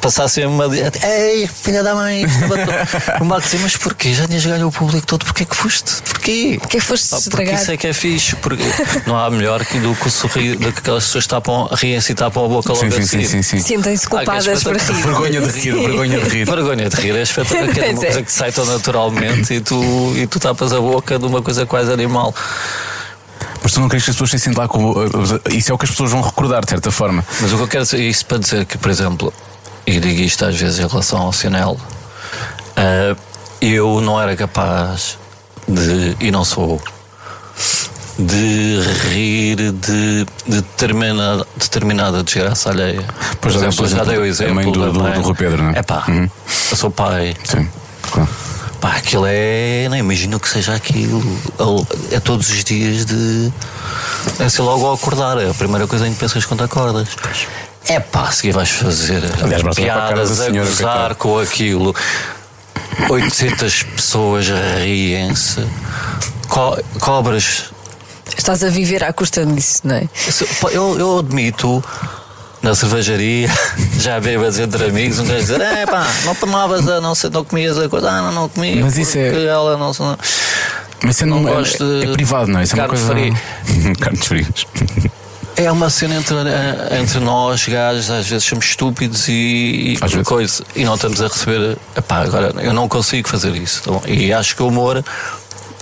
passassem uma. Ei, filha da mãe, estava to-" o Marco dizia, mas porquê? Já tinhas ganho o público todo, porquê que foste? Porquê? Porquê que foste Pá, Porque estragar? isso é que é fixe, porque não há melhor que do que o sorriso, do que aquelas pessoas tapam, riem-se e tapam a boca logo Sim, sim, a sim, seguir. sim, sim. Sentem-se Ah, que culpadas por rir. Vergonha de rir, vergonha de rir. Vergonha de rir, é espetacular. que é uma é. coisa que sai tão naturalmente e tu, e tu tapas a boca de uma coisa quase animal. Mas tu não querias que as pessoas saíssem de lá com. Isso é o que as pessoas vão recordar, de certa forma. Mas o que eu quero dizer, isso para dizer que, por exemplo, e digo isto às vezes em relação ao Sinel, ah, eu não era capaz de, e não sou, de rir de, de determinada, determinada desgraça alheia. Pois, por já exemplo, já dei o exemplo, a mãe do- do- do Rui Pedro, não é? É pá, Uhum. eu sou pai. Sim, claro. Pá, aquilo é. Não imagino que seja aquilo. É todos os dias de. É ser logo ao acordar. É a primeira coisa em que pensas quando acordas. É pá, a seguir vais fazer Aliás, piadas da a gozar com aquilo. 800 pessoas riem-se. Co cobras. Estás a viver à custa disso, não é? Eu, eu admito. Na cervejaria, já bebas entre amigos, um gajo dizer: é pá, não tomavas, a, não, sei, não comias a coisa, ah, não, não comia. Mas isso é- Ela não, não, Mas isso Não não, é, gosto de é privado, não é? Isso é uma coisa. Carnes frias. é uma cena entre, eh, entre nós, gajos, às vezes somos estúpidos e, Às e vezes. coisa, e não estamos a receber. Epá, agora eu não consigo fazer isso. Então, E acho que o humor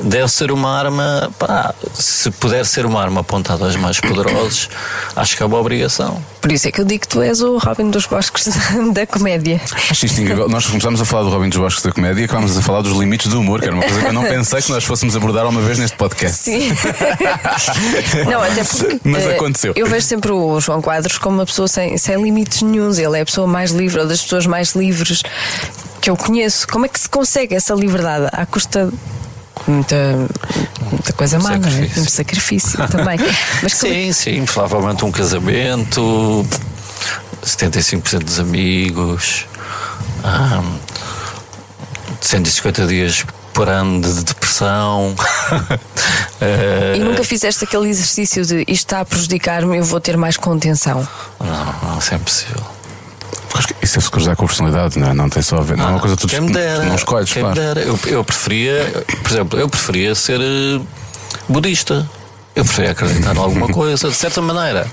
deve ser uma arma, pá, se puder ser uma arma apontada aos mais poderosos, acho que é uma obrigação. Por isso é que eu digo que tu és o Robin dos Bosques da comédia. Acho isto incrível. Nós começámos a falar do Robin dos Bosques da comédia e acabámos a falar dos limites do humor, que era uma coisa que eu não pensei que nós fôssemos abordar uma vez neste podcast. Sim. não, até porque. Mas eh, aconteceu. Eu vejo sempre o João Quadros como uma pessoa sem, sem limites nenhuns. Ele é a pessoa mais livre, ou das pessoas mais livres que eu conheço. Como é que se consegue essa liberdade? À custa. Muita, muita coisa má, não é? Sacrifício. Muito sacrifício também. Mas é Sim, sim, provavelmente um casamento, 75% dos amigos, ah, 150 dias por ano de depressão. Eh, E nunca fizeste aquele exercício de isto está a prejudicar-me, eu vou ter mais contenção. não, não, isso é impossível. Isso é se cruzar com a personalidade, não é? Não tem só a ver. Não é uma coisa que tu, dera, não escolhes, quem claro. Eu, eu preferia, por exemplo, eu preferia ser eh, budista. Eu preferia acreditar em alguma coisa, de certa maneira.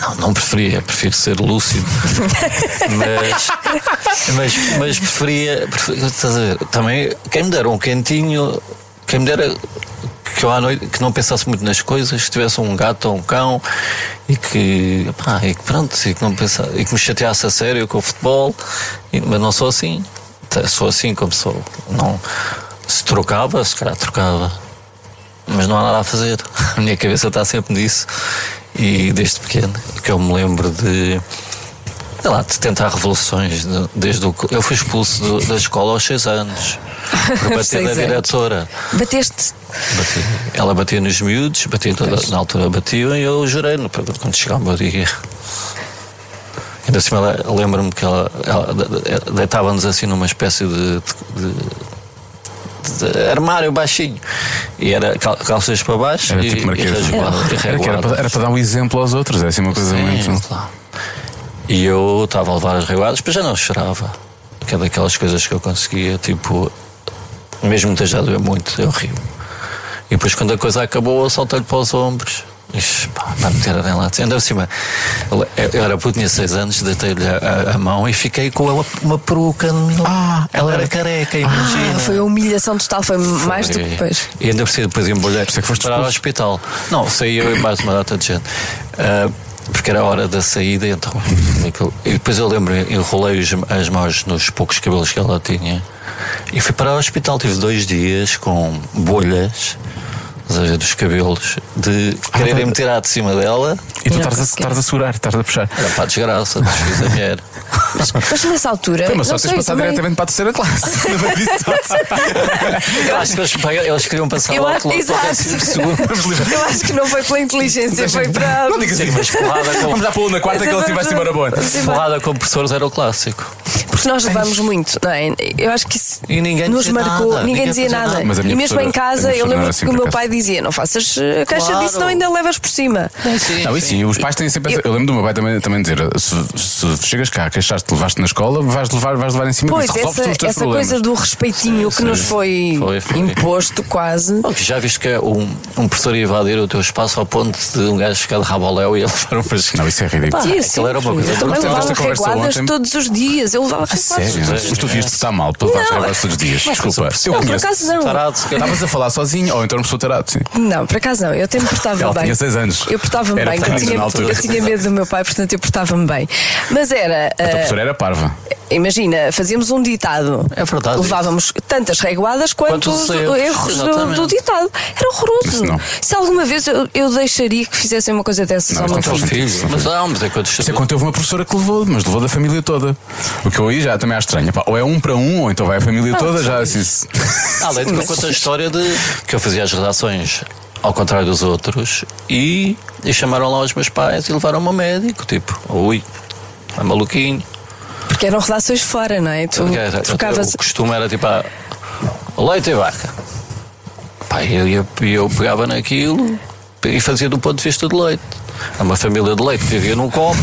Não, não preferia, prefiro ser lúcido. mas, mas, mas preferia, preferia. Estás a ver? Também, quem me dera um quentinho, quem me dera que eu à noite que não pensasse muito nas coisas, que tivesse um gato ou um cão e que, pá, e que pronto, e que, não pensa, e que me chateasse a sério com o futebol, E- mas não sou assim. Sou assim como sou. Não, se trocava, se calhar trocava. Mas não há nada a fazer. A minha cabeça está sempre nisso. E desde pequeno, que eu me lembro de. Sei lá, de tentar revoluções de- desde o. Eu fui expulso do- da escola aos seis anos. Por bater na diretora. Bateste. Bati. Ela batia nos miúdos, batia toda, na altura batiam e eu jurei no- quando chegava o meu dia. Ainda assim, lembro-me que ela, ela de- deitava-nos assim numa espécie de, de- de armário baixinho. E era cal- calças para baixo Era e, tipo e marquês. e Era, reguado. para, era para dar um exemplo aos outros, é assim uma coisa Sim, muito. claro. E eu estava a levar as reguadas, mas já não chorava. Que é daquelas coisas que eu conseguia, tipo, mesmo que esteja a doer muito, eu rio. E depois, quando a coisa acabou, eu saltei-lhe para os ombros. Ixi, pá, vai meter a lá. Ainda por cima, eu, eu era puto, tinha seis anos, deitei-lhe a, a- a mão e fiquei com uma, uma peruca. no- Ah, ela era careca, imagina. Ah, foi a humilhação total, foi, mais do que depois. E ainda por cima, depois embolhei isso é que foste para o hospital. Não, saí eu e mais uma data de gente. Ah, porque era a hora da saída, então. E depois eu lembro, enrolei as mãos nos poucos cabelos que ela tinha e fui para o hospital. Tive dois dias com bolhas. Ou seja, dos cabelos, de quererem me tirar de cima dela, E tu estás a, conseguia. estás a segurar, estás a puxar. era para a desgraça, desfiz a mulher. Mas, mas nessa altura. Foi, mas só tens passado também- diretamente para a terceira classe. Não disse tudo. Eu acho que eles, eles queriam passar Eu lá acho, para o exato. décimo segundo. Eu acho que não foi pela inteligência, foi para. Não digas Sim, isso. mas porrada com, Vamos dar para o na quarta que ele assim vai-se embora bom. porrada com professores era o clássico. Porque nós levamos muito, não é? Eu acho que isso E ninguém nos marcou, nada, ninguém ninguém dizia nada. E mesmo em casa, eu lembro que assim, o meu pai dizia: não faças eh, caixa Claro. disso, não ainda levas por cima. Não, e sim, os pais têm sempre essa. Eu lembro do meu pai também, também dizer: se, se chegas cá, queixaste, levaste na escola, vais levar, vais levar em cima Pois, essa, tu os teus essa problemas. coisa do respeitinho que nos foi, Foi, foi. imposto quase. Que já viste que é um, um professor ia invadir o teu espaço ao ponto de um gajo ficar de rabo ao léu e ele levar um pasquinho. Não, isso é ridículo. Sim, aquilo era uma coisa Eu também levava reguadas ontem. todos os dias. Eu levava reguadas. Sério? Sim. Mas tu devias estar mal para levar Não. regadas todos os dias. Desculpa. Eu conheço. Estavas a falar sozinho ou então uma pessoa sim. Não, por acaso não. Eu até me portava Ela bem. tinha seis anos. Eu portava-me bem, eu tinha, eu tinha medo do meu pai, portanto eu portava-me bem. Mas era. A tua eh, professora era parva. Imagina, fazíamos um ditado. É verdade. Levávamos tantas reguadas quanto Quanto os os erros, erros do, do ditado. Era horroroso. Isso. Se alguma vez eu, eu deixaria que fizessem uma coisa dessas Não, ao meu isso filho. Filho, mas há, mas é quando Isso é quando houve uma professora que levou, mas levou da família toda. O que eu aí já também acho estranho. Pá, ou é um para um, ou então vai a família toda, já assim. Além de que eu conto a história de que eu fazia as redações ao contrário dos outros e, e chamaram lá os meus pais e levaram-me ao médico, tipo, ui, é maluquinho. Porque eram redações fora, não é? Tu era- trocavas. O costume era tipo ah, leite e vaca. Pá, eu, ia- eu pegava naquilo e fazia do ponto de vista de leite. É uma família de leite que vivia num copo.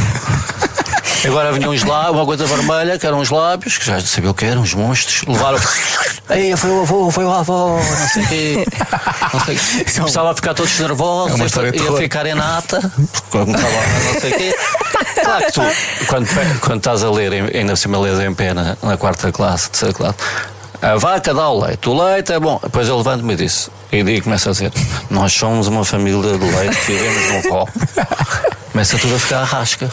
Agora vinham uns lábios, uma coisa vermelha, que eram os lábios, que já sabia o que eram, uns monstros. Levaram. Ei, foi o avô, foi o avô, não sei o quê. Não sei quê. Começavam a ficar todos nervosos, É ia, ia ficar em nata. A não sei o quê. Claro que tu, quando, quando estás a ler, ainda por cima lês em pena, na quarta classe, terceira classe. A vaca dá o leite, o leite é bom. Depois eu levanto-me e disse, e digo, começa a dizer: Nós somos uma família de leite que vivemos num copo. Começa tudo a ficar à rasca.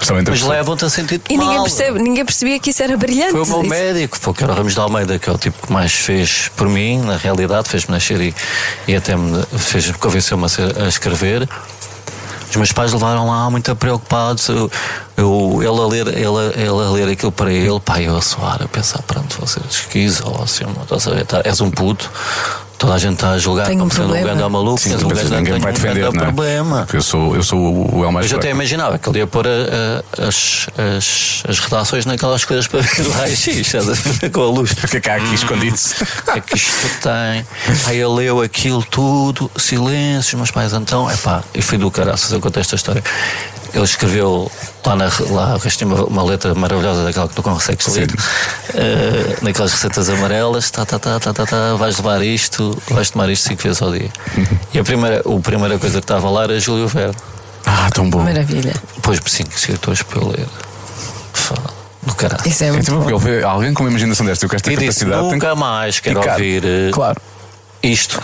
Justamente Mas levam-te a sentir E ninguém, mal. percebe, ninguém percebia que isso era brilhante. Foi o meu Isso- médico, foi que era o Ramos de Almeida, que é o tipo que mais fez por mim, na realidade, fez-me nascer e, e até me fez, convenceu-me a, a escrever. Os meus pais levaram lá muito preocupados. Eu, eu- ele, a ler, ele, ele a ler aquilo para ele, pai, eu a soar, a pensar, pronto, vocês quis, ou assim, estás a ver, tá- és um puto, toda a gente está a julgar Tenho um como sendo um problema. grande maluco, Sim, um gajo ninguém vai um defender, grande não é? problema. Porque Eu sou, eu sou o El mais Mas eu até fraco. imaginava que ele ia pôr a- a- as, as, as redações naquelas coisas para ver estás a ver, com a luz. O que é que há aqui escondido? O que é que isto tem? Aí ele leu aquilo tudo, silêncio, meus pais então, epá, e fui do caraças, eu contei esta história. Ele escreveu lá na lá, tinha uma, uma letra maravilhosa daquela que tu consegues ler, eh, naquelas receitas amarelas, tá, tá, tá, tá, tá, tá, vais levar isto, vais tomar isto cinco vezes ao dia. E a primeira, a primeira coisa que estava lá era Júlio Verde. Ah, tão bom. Maravilha. Depois por cinco escritores para eu ler. Fá, Do caralho. Isso é muito tipo, bom. porque ele alguém com uma imaginação desta e com esta E disse, capacidade. tem que nunca mais quero ficar. ouvir eh, Claro. isto.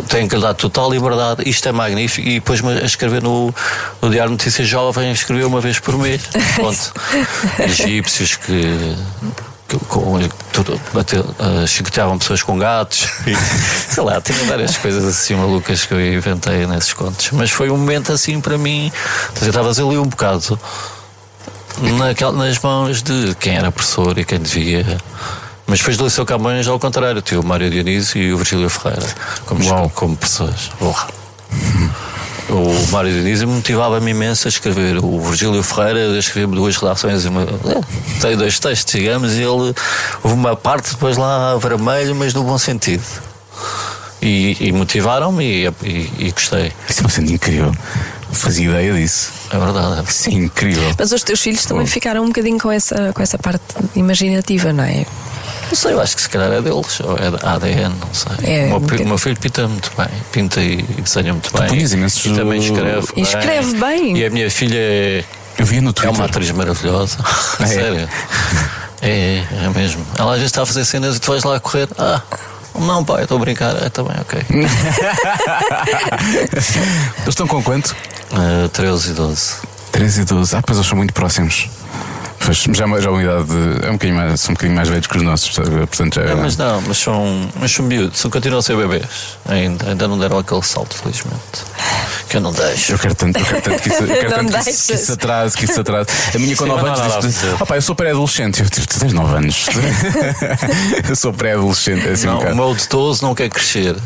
Tenho que lhe dar total liberdade, isto é magnífico. E depois a escrever no, no Diário de Notícias Jovem, escreveu uma vez por mês. Ponto. Egípcios que. com, tudo, bateu, ah, chicoteavam pessoas com gatos e, sei lá, tinha várias coisas assim malucas que eu inventei nesses contos. Mas foi um momento assim para mim. Eu estava ali um bocado naquela, nas mãos de quem era professor e quem devia. Mas depois do Liceu Camões, ao contrário, tinha o Mário Dionísio e o Virgílio Ferreira como, Uau. como professores. Porra. O Mário Dionísio motivava-me imenso a escrever. O Virgílio Ferreira escreveu duas redações, uma, é, tem dois textos, digamos, e ele houve uma parte depois lá vermelho, mas no bom sentido. E, e motivaram-me e, e, e gostei. Isso é uma cena incrível. Fazia ideia disso. É verdade. Isso é incrível. Mas os teus filhos também Bom. ficaram um bocadinho com essa, com essa parte imaginativa, não é? Não sei, eu acho que se calhar é deles, ou é da ADN, não sei. É, o, meu, o meu filho pinta muito bem, pinta e desenha muito bem. punhas imensos- E também escreve. E escreve bem. E a minha filha é, Eu via no é Twitter. uma atriz maravilhosa. É? Sério. É, é mesmo. Ela às vezes está a fazer cenas e tu vais lá correr. Ah, não, pai, estou a brincar. É, também, ok. Eles estão com quanto? Ah, 13 e 12. 13 e 12. Ah, pois eles são muito próximos. Pois, já, é já uma idade. É um bocadinho mais, são um bocadinho mais velhos que os nossos, portanto já é. Não, mas não, mas são, mas são miúdos, são, continuam a ser bebês. Ainda, ainda não deram aquele salto, felizmente. Que eu não deixo. Eu quero tanto, eu quero tanto que isso, eu quero tanto que isso, que isso atrase, que isso atrase. A minha com Sim, 9 mas não há anos a disse: pá, eu sou pré-adolescente. Eu tipo, tu tens 9 anos. eu sou pré-adolescente. É assim um Não, o bocado. meu de 12 não quer crescer.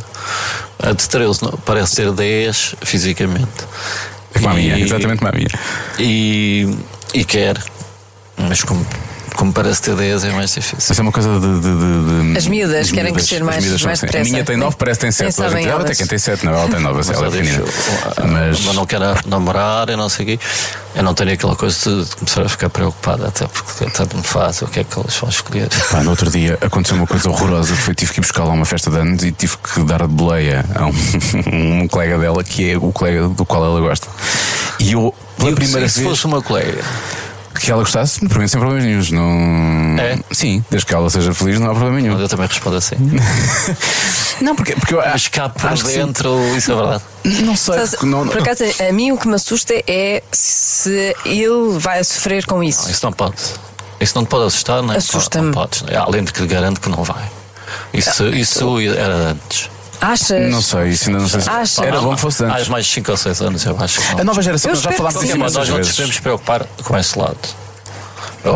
A de 13 não- parece ter 10 fisicamente. É como a minha, exatamente como a minha. E, e quer. Mas como, como parece ter 10 é mais difícil. Mas é uma coisa de. de- de- de- As miúdas as querem miúdas- crescer as mais- miúdas mais assim. A depressa. minha tem 9, parece que tem 7. Nem sabem Ela tem quem tem 7, não, ela tem 9, Mas ela é eu pequenina. Mas. mas não quero namorar e não sei o quê. Eu não tenho aquela coisa de começar a ficar preocupada, até porque tanto me faz o que é que eles vão escolher. Pá, no outro dia aconteceu uma coisa horrorosa que foi tive que ir buscar lá uma festa de anos e tive que dar de boleia a um, um colega dela que é o colega do qual ela gosta. E eu, pela E primeira se vez fosse uma colega, que ela gostasse, para mim sem problemas nenhums. Não... É? Sim, desde que ela seja feliz, não há problema nenhum. eu também respondo assim. Não, porque, porque eu acho, por que sim. dentro, isso é verdade. Não sei. Sabes, não, Por acaso, a mim o que me assusta é se ele vai sofrer com isso. Isso não pode. Isso não te pode assustar, não é? Assusta-me. Não. Além de que lhe garanto que não vai. Isso, isso era antes. Achas? não sei, isso ainda não sei se Acha? era bom que fosse Há antes. mais 5 ou 6 anos, eu acho que não. A nova geração, Eu nós já espero falámos que disso sim. Mas nós não nos vezes. devemos preocupar com esse lado. Eu-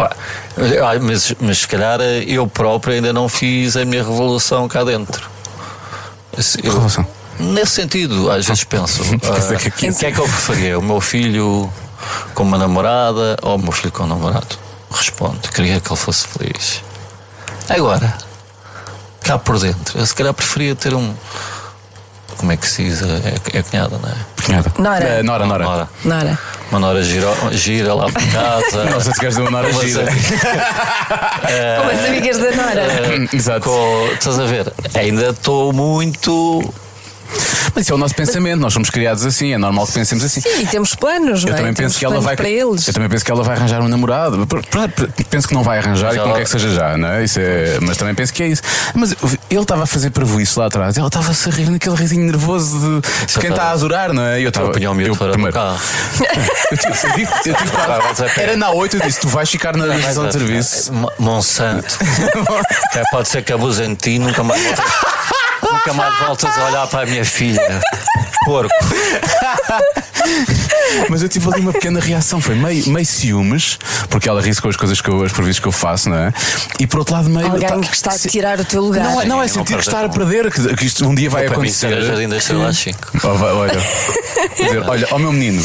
eu- mas, mas se calhar eu próprio ainda não fiz a minha revolução cá dentro. Se- eu- Revolução? Nesse sentido, às vezes penso: Pensa ah, que aqui- o que é que eu preferia? O meu filho com uma namorada ou o meu filho com um namorado? Respondo: queria que ele fosse feliz. Agora, cá por dentro, eu se calhar preferia ter um. Como é que se diz? É, é cunhada, não é? Cunhada. Nora. Eh, Nora, Nora. Nora. Nora. uma Nora gira, gira lá para casa. Nossa, se queres uma Umas gira. Como as amigas da Nora. Exato. com- estás a ver? Ainda estou muito. Mas isso é o nosso pensamento, nós somos criados assim, é normal que pensemos assim. Sim, e temos planos, não Eu é? também Temos penso que ela vai para eles. Eu também penso que ela vai arranjar um namorado. Penso que não vai arranjar e Já- que não quer que seja já, não é? Isso é mas também penso que é isso. Mas ele estava a fazer para isso lá atrás. Ela estava a se rir naquele risinho nervoso de, de quem está a adorar, não é? E Eu estava eu primeiro-. Eu tive, eu tive- eu tive quase- Estavas a pé. Era na 8 eu disse: tu vais ficar na divisão de serviço. Mo- Monsanto. É, pode ser que abusem de ti, nunca mais nunca mais voltas a olhar para a minha filha. Porco. Mas eu tive ali uma pequena reação, foi meio, meio ciúmes, porque ela ri-se com as coisas que eu, as previstas que eu faço, não é? E por outro lado, meio. Alguém tá- que está a se- tirar o teu lugar. Não, é- não é Não sentir que estar a perder, que, que isto um dia vai mim, acontecer. era Jardim da Estrela às 5. Oh, olha, dizer, olha, ó meu menino,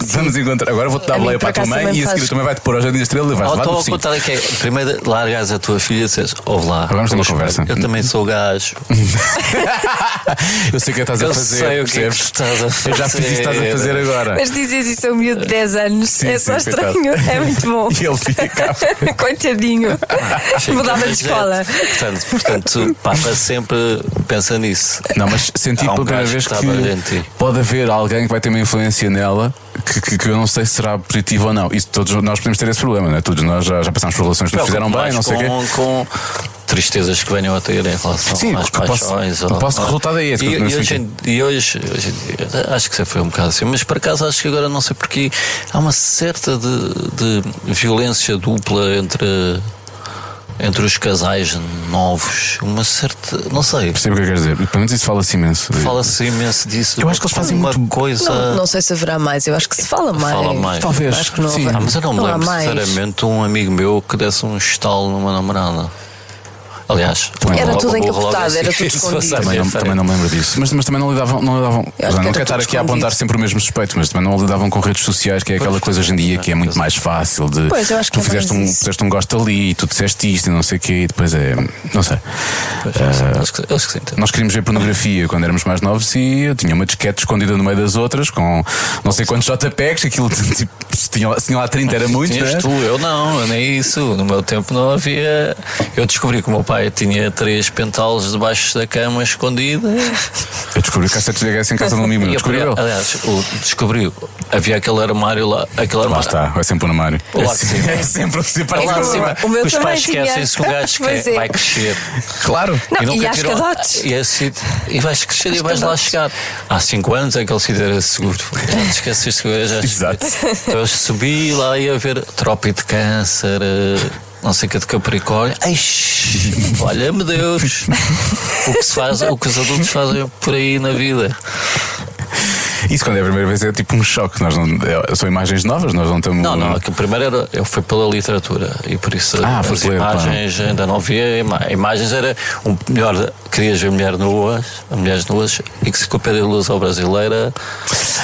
vamos encontrar. Agora vou-te dar A mim, boleia para a tua mãe e a seguir faz- também vai-te pôr ao Jardim da Estrela e vais levar Estou a contar é que é, primeiro largas a tua filha e dizes, ouve lá. Vamos ter uma conversa. Eu também sou gajo. Eu sei o que estás a Eu fazer. É percebes? estás a Eu já fiz isso que estás a fazer fazer. agora. Mas dizes isso a um miúdo de 10 anos. Sim, é só sim, estranho. É muito bom. E ele fica. Coitadinho. Mudava de escola. Portanto, portanto papa sempre pensa nisso. Não, mas senti um pela primeira vez que que, pode haver alguém que vai ter uma influência nela que, que- que eu não sei se será positivo ou não. Isso todos nós podemos ter esse problema, não é? Todos nós já, já passamos por relações que nos fizeram bem, não sei o quê. com tristezas que venham a ter em relação Sim, às que posso- paixões. posso- o resultado é esse, E, eu e não hoje, e hoje, hoje acho que sempre foi um bocado assim, mas por acaso acho que agora não sei porque há uma certa de, de violência dupla entre. Entre os casais novos, uma certa. Não sei, Percebo o que queres dizer. Pelo menos isso fala-se imenso. fala-se imenso disso. Eu acho que eles fazem uma muito- coisa. Não, não sei se haverá mais. Eu acho que se fala mais. Fala mais. Talvez. Acho que não Sim. Ah, mas eu não me há lembro, sinceramente, um amigo meu que desse um estalo numa namorada. Aliás, Era tudo encapotado, era tudo escondido. Também não, frente. também não me lembro disso. Mas, mas também não lidavam. Não, lidavam não quero estar aqui a apontar sempre o mesmo suspeito, mas também não lidavam com redes sociais, que é aquela coisa hoje em dia que é muito mais fácil de. Pois, eu acho que tu é fizeste um, fizeste um gosto ali, tu disseste isto e não sei o quê, e depois é. Não sei. Que sim. Nós queríamos ver pornografia quando éramos mais novos e eu tinha uma disquete escondida no meio das outras com não sei quantos JPEGs, aquilo tipo, se tinha, lá- se tinha lá 30 era muito, Tinhas né? tu, eu não, eu nem isso. No meu tempo não havia. Eu descobri que o meu pai tinha três pentáloos debaixo da cama escondida. Eu descobri cassetes de VHS em casa de um amigo meu. E Descobriu eu, ele. aliás, o, descobriu. Havia aquele armário lá. Aquele Lá armário. está, é sempre um armário. Lá É, de cima. é sempre assim, Lá de cima, O meu os também pais esquecem-se que o gajo é. vai crescer. Claro. Não, e nunca às tirou- cadotes. E, esse, e vais crescer e vais lá chegar. Há 5 anos é que ele se era seguro. Já te esqueceste que eu já Exato. Então eu subi lá e ia ver Trópico de Câncer, eh, não sei que de Capricórnio. Olha-me Deus! O que, se faz, o que os adultos fazem por aí na vida. Isso quando é a primeira vez é tipo um choque. Nós não, é- são imagens novas, nós não estamos. Não, não, que primeiro era, eu fui pela literatura e por isso Ah, as ler, imagens ainda não via. ima- Imagens era um melhor, querias ver mulher nuas, mulheres nuas, enciclopédia ilusão brasileira,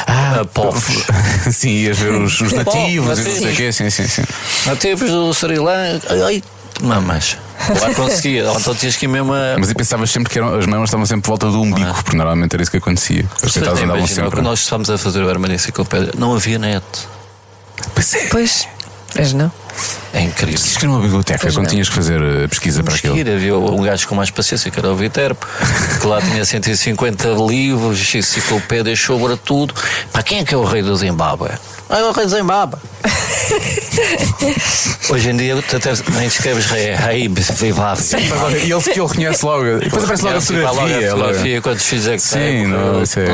Ah, a povos. sim, ias ver os, os nativos e não sei o quê, sim, sim, sim. Nativos do Sri Lanka, ai, mamas. Lá conseguia, então tinhas que ir mesmo a. Mas eu pensava sempre que eram, as mamas estavam sempre por volta do umbigo, porque normalmente era isso que acontecia. Nem andavam sempre. Quando nós estávamos a fazer o Hermano Enciclopédia, não havia net. Pois é. Pois. Mas não. É incrível. Isto era uma biblioteca, Pois quando não. tinhas que fazer eh, pesquisa para que aquilo. ir, havia um gajo com mais paciência, que era o Viterbo, que lá tinha 150 livros, enciclopédias sobre tudo. Para quem é que é o rei do Zimbábue? Ah, é o rei Zimbábue. Hoje em dia tu até nem escreves rei, é rei E ele, que ele reconhece logo. E depois aparece logo a Vai logo fotografia. a fotografia, quantos filhos é que Sim, tem, não, isso é-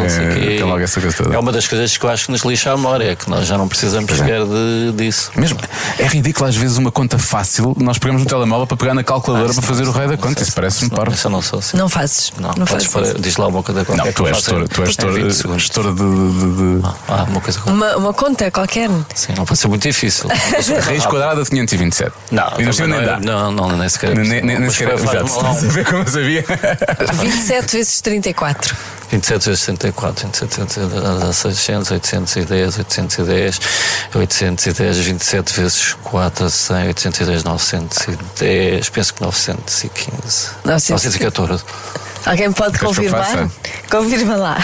tem logo essa coisa toda. É uma das coisas que eu acho que nos lixa a memória, é que nós já não precisamos sequer de, disso. Mesmo, é ridículo às vezes uma conta fácil, nós pegamos no telemóvel para pegar na calculadora para fazer o rei da conta. Isso parece-me Não, parvo. Isso eu não sou assim. Não fazes. Não, Não, fazes. diz lá uma coisa qualquer Não, tu eu és gestora, tu és em gestora, 20 segundos. gestora de, de- Ah, uma coisa. Uma, uma conta qualquer. Sim, não pode ser muito difícil. Raiz quadrada de 527. Não, não também nem não, dá. é- não, não, nem sequer. Nem, nem, nem Mas sequer. Exato. Estás a ver como eu sabia? 27 vezes 34. 27 vezes 64, 27 dá 600, 810, 810, 810, 27 vezes 4, 100, 810, 910, penso que 915. 915. 914. Alguém pode Queres confirmar? Confirma lá.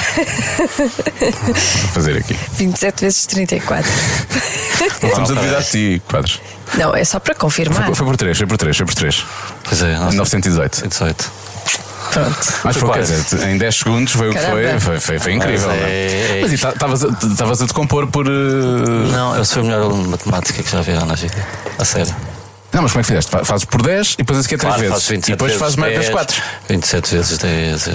Vou fazer aqui. 27 vezes 34. Estamos a duvidar de ti, quadros. Não, é só para confirmar. Foi, foi por 3, foi por 3, foi por 3. Pois é, não sei. 918. 18. Pronto. Mas foi, quer quase. dizer, em 10 segundos foi o que foi, foi, foi, foi incrível. Mas não é? é- é Mas e ta- estavas a- a te compor por. eh, Não, eu sou o melhor aluno de matemática que já vi na vida. A sério. Não, mas como é que fizeste? Fa- Fazes por 10 e depois a seguir 3 Claro, vezes. E 27 depois vezes fazes mais vezes 10, 4. 27 vezes 10. eh,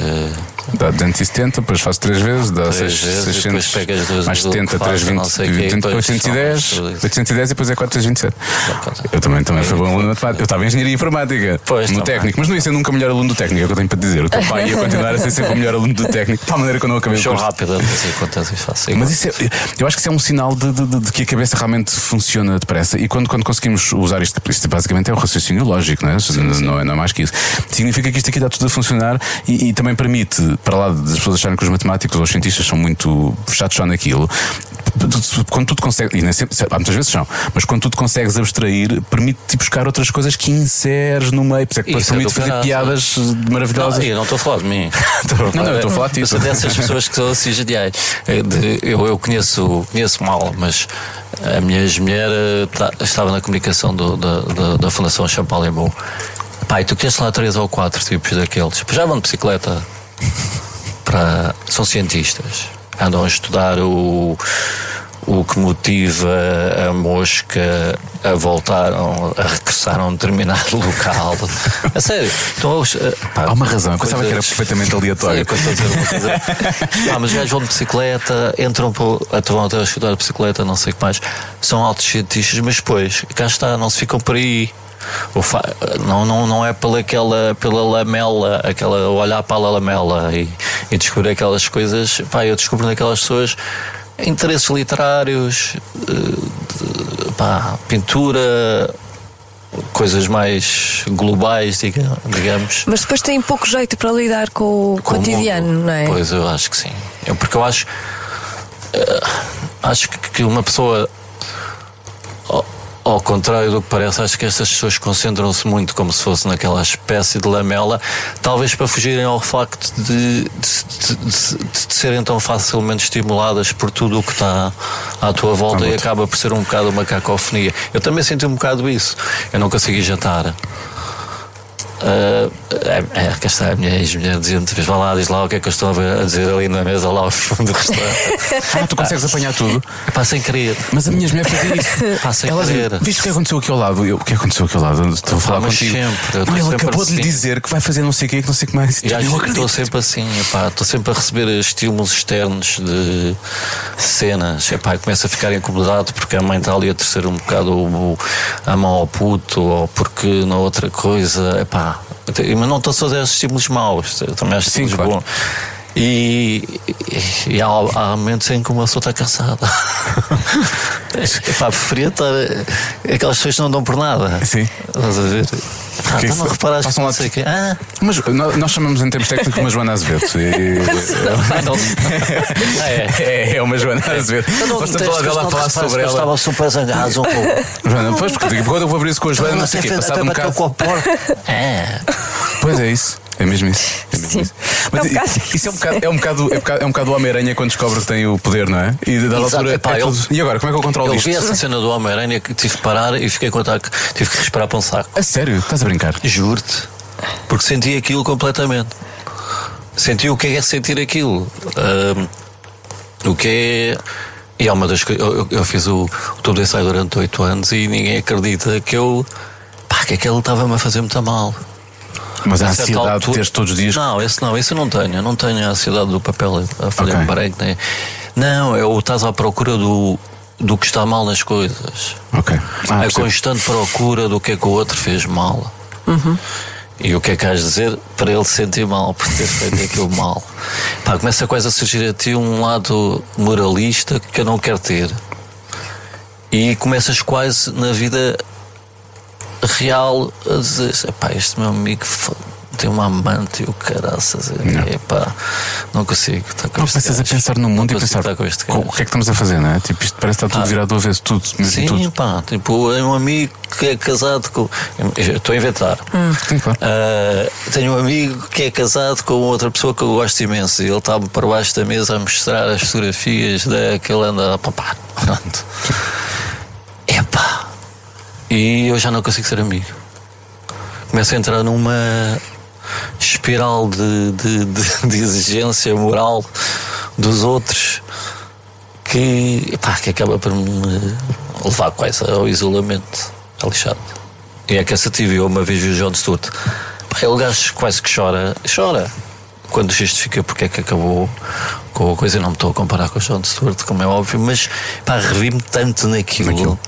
Dá 270, depois fazes 3 vezes, dá Três 6, vezes, e 600. depois pegas duas mais do 70, que faz, 320, não sei o quê, 20, depois 810, só tudo isso. 810 e depois é 427. Pronto. Eu também, também fui bom aluno de matemática. Eu estava em engenharia informática, Pois, no técnico, mas não ia ser nunca o melhor aluno do técnico, é o que eu tenho para dizer. O teu pai ia continuar a ser sempre o melhor aluno do técnico, de tal maneira que eu não acabei o Show rápido, quantas vezes faço. Mas isso é, eu acho que isso é um sinal de, de- de- de que a cabeça realmente funciona depressa. E quando, quando conseguimos usar isto, isto basicamente é o raciocínio lógico, não é? Não, é? não é mais que isso. Significa que isto aqui está tudo a funcionar e, e também permite, para lá das pessoas acharem que os matemáticos ou os cientistas são muito fechados só naquilo. Quando tu te consegues, e nem sempre, muitas vezes são, mas quando tu te consegues abstrair, permite-te buscar outras coisas que inseres no meio. Por é que Isso é permite do fazer piadas maravilhosas. Não, eu não estou a falar de mim. Não, não, eu estou a falar de ti. Eu sou dessas pessoas que são assim geniais. É Eu, eu conheço, conheço mal, mas a minha ex-mulher eh, tá- estava na comunicação do- da, da, da Fundação Champalimau. Pai, tu conheces lá três ou quatro tipos daqueles. Já vão de bicicleta para. São cientistas. Andam a estudar o. O que motiva a mosca a voltar, a regressar a um determinado local. A sério. Então, pá, Há uma razão, eu pensava que era perfeitamente aleatório. Sim. Ah, mas os gajos vão de bicicleta, entram para, até vão até a estudar de bicicleta, não sei o que mais. São altos cientistas, mas depois, cá está, não se ficam por aí. O não, não, não é pela, aquela, pela lamela, aquela, olhar para a lamela e, e descobrir aquelas coisas. Pá, eu descubro naquelas pessoas interesses literários, eh, pá, pintura, coisas mais globais, diga- digamos. Mas depois tem pouco jeito para lidar com o Com o cotidiano, mundo. não é? Pois, eu acho que sim. Eu, porque eu acho. eh, acho que, uma pessoa. Ao contrário do que parece, acho que estas pessoas concentram-se muito como se fosse naquela espécie de lamela, talvez para fugirem ao facto de, de, de- de- serem tão facilmente estimuladas por tudo o que está à tua volta e acaba por ser um bocado uma cacofonia. Eu também senti um bocado isso. Eu não consegui jantar. Ah, é, é, cá está a minha ex-mulher dizendo: vez vá lá, diz lá o que é que eu estou a dizer ali na mesa, lá ao fundo do restaurante. Ah, tu consegues apanhar tudo. Pá, sem querer. Mas a minha mulher fazia isso. Pá, sem Ela querer. viste o que aconteceu aqui ao lado? Eu, o que aconteceu aqui ao lado? Estou a falar mas contigo. sempre, ele sempre acabou de lhe assim. dizer que vai fazer não sei o que, que não sei o que mais. Que estou sempre assim, epá, estou sempre a receber estímulos externos de cenas. Epá, começo a ficar incomodado porque a mãe está ali a terceiro um bocado a mão ao puto ou porque na outra coisa. Epá, mas não estou só a estímulos maus, também Sim, estímulos claro. bons. E, e, e há, há momentos em que uma pessoa está cansada. Epá, preferia estar. Aquelas pessoas que não dão por nada. Sim. Estás a ver? Ah, então não reparaste passam que lá sei o quê. Ah, Mas nós, nós chamamos em termos técnicos uma Joana Azevedo. E-. Ah, é. é, é uma Joana Azevedo. Basta detesto, falar dela a falar sobre que ela. Estava super zangado um pouco. Joana, pois, porque pouco eu vou abrir isso com a Joana, não sei o quê, passado um bocado. É. Pois é isso. É mesmo isso. É mesmo Sim. isso. Mas É um bocado isso é um bocado, é um bocado, é um bocado, é um bocado o Homem-Aranha quando descobre que tem o poder, não é? E da Exato. altura. Epá, é eu- tudo- E agora, como é que eu controlo Eu isto? vi essa cena do Homem-Aranha que tive que parar e fiquei a contar que tive que respirar para um saco. A sério? Estás a brincar? Juro-te. Porque senti aquilo completamente. Senti o que é sentir aquilo. Ahm, o que é. E é uma das coisas. Eu, eu- eu fiz o, o tubo de ensaio durante oito anos e ninguém acredita que eu. pá, que aquilo estava-me a fazer muito mal. Mas a A ansiedade de altura- teres todos os dias. Não, esse não, esse eu não tenho. Eu não tenho a ansiedade do papel a folha Ok. em branco. Nem... Não, é o estás à procura do, do que está mal nas coisas. Ok. Ah, a constante procura do que é que o outro fez mal. E o que é que has de dizer para ele se sentir mal por ter feito aquilo mal? Pá, começa quase a surgir a ti um lado moralista que eu não quero ter. E começas quase na vida real a dizer: pá, este meu amigo tem uma amante e o caraças. Epá, não consigo. estar com Não este começas a pensar no Não mundo e consigo pensar estar com este "Co- gajo. o que é que estamos a fazer, não é? Tipo, isto parece que está tudo Ah. virado do avesso, tudo, mesmo Sim, tudo. pá, tipo, é um amigo que é casado com. Estou a inventar. Sim, claro. Ah, tenho um amigo que é casado com outra pessoa que eu gosto imenso e ele está por baixo da mesa a mostrar as fotografias daquele anda a papar. Pronto. Epá! E eu já não consigo ser amigo. Começo a entrar numa espiral de, de, de- de exigência moral dos outros que, epá, que acaba por me levar quase ao isolamento. É lixado. E é cansativo. Eu uma vez o John Stewart. Pá, ele gajo quase que chora. Chora. Quando justifica porque é que acabou com a coisa. Não me estou a comparar com o John Stewart, como é óbvio, mas pá, revi-me tanto naquilo, Naquilo.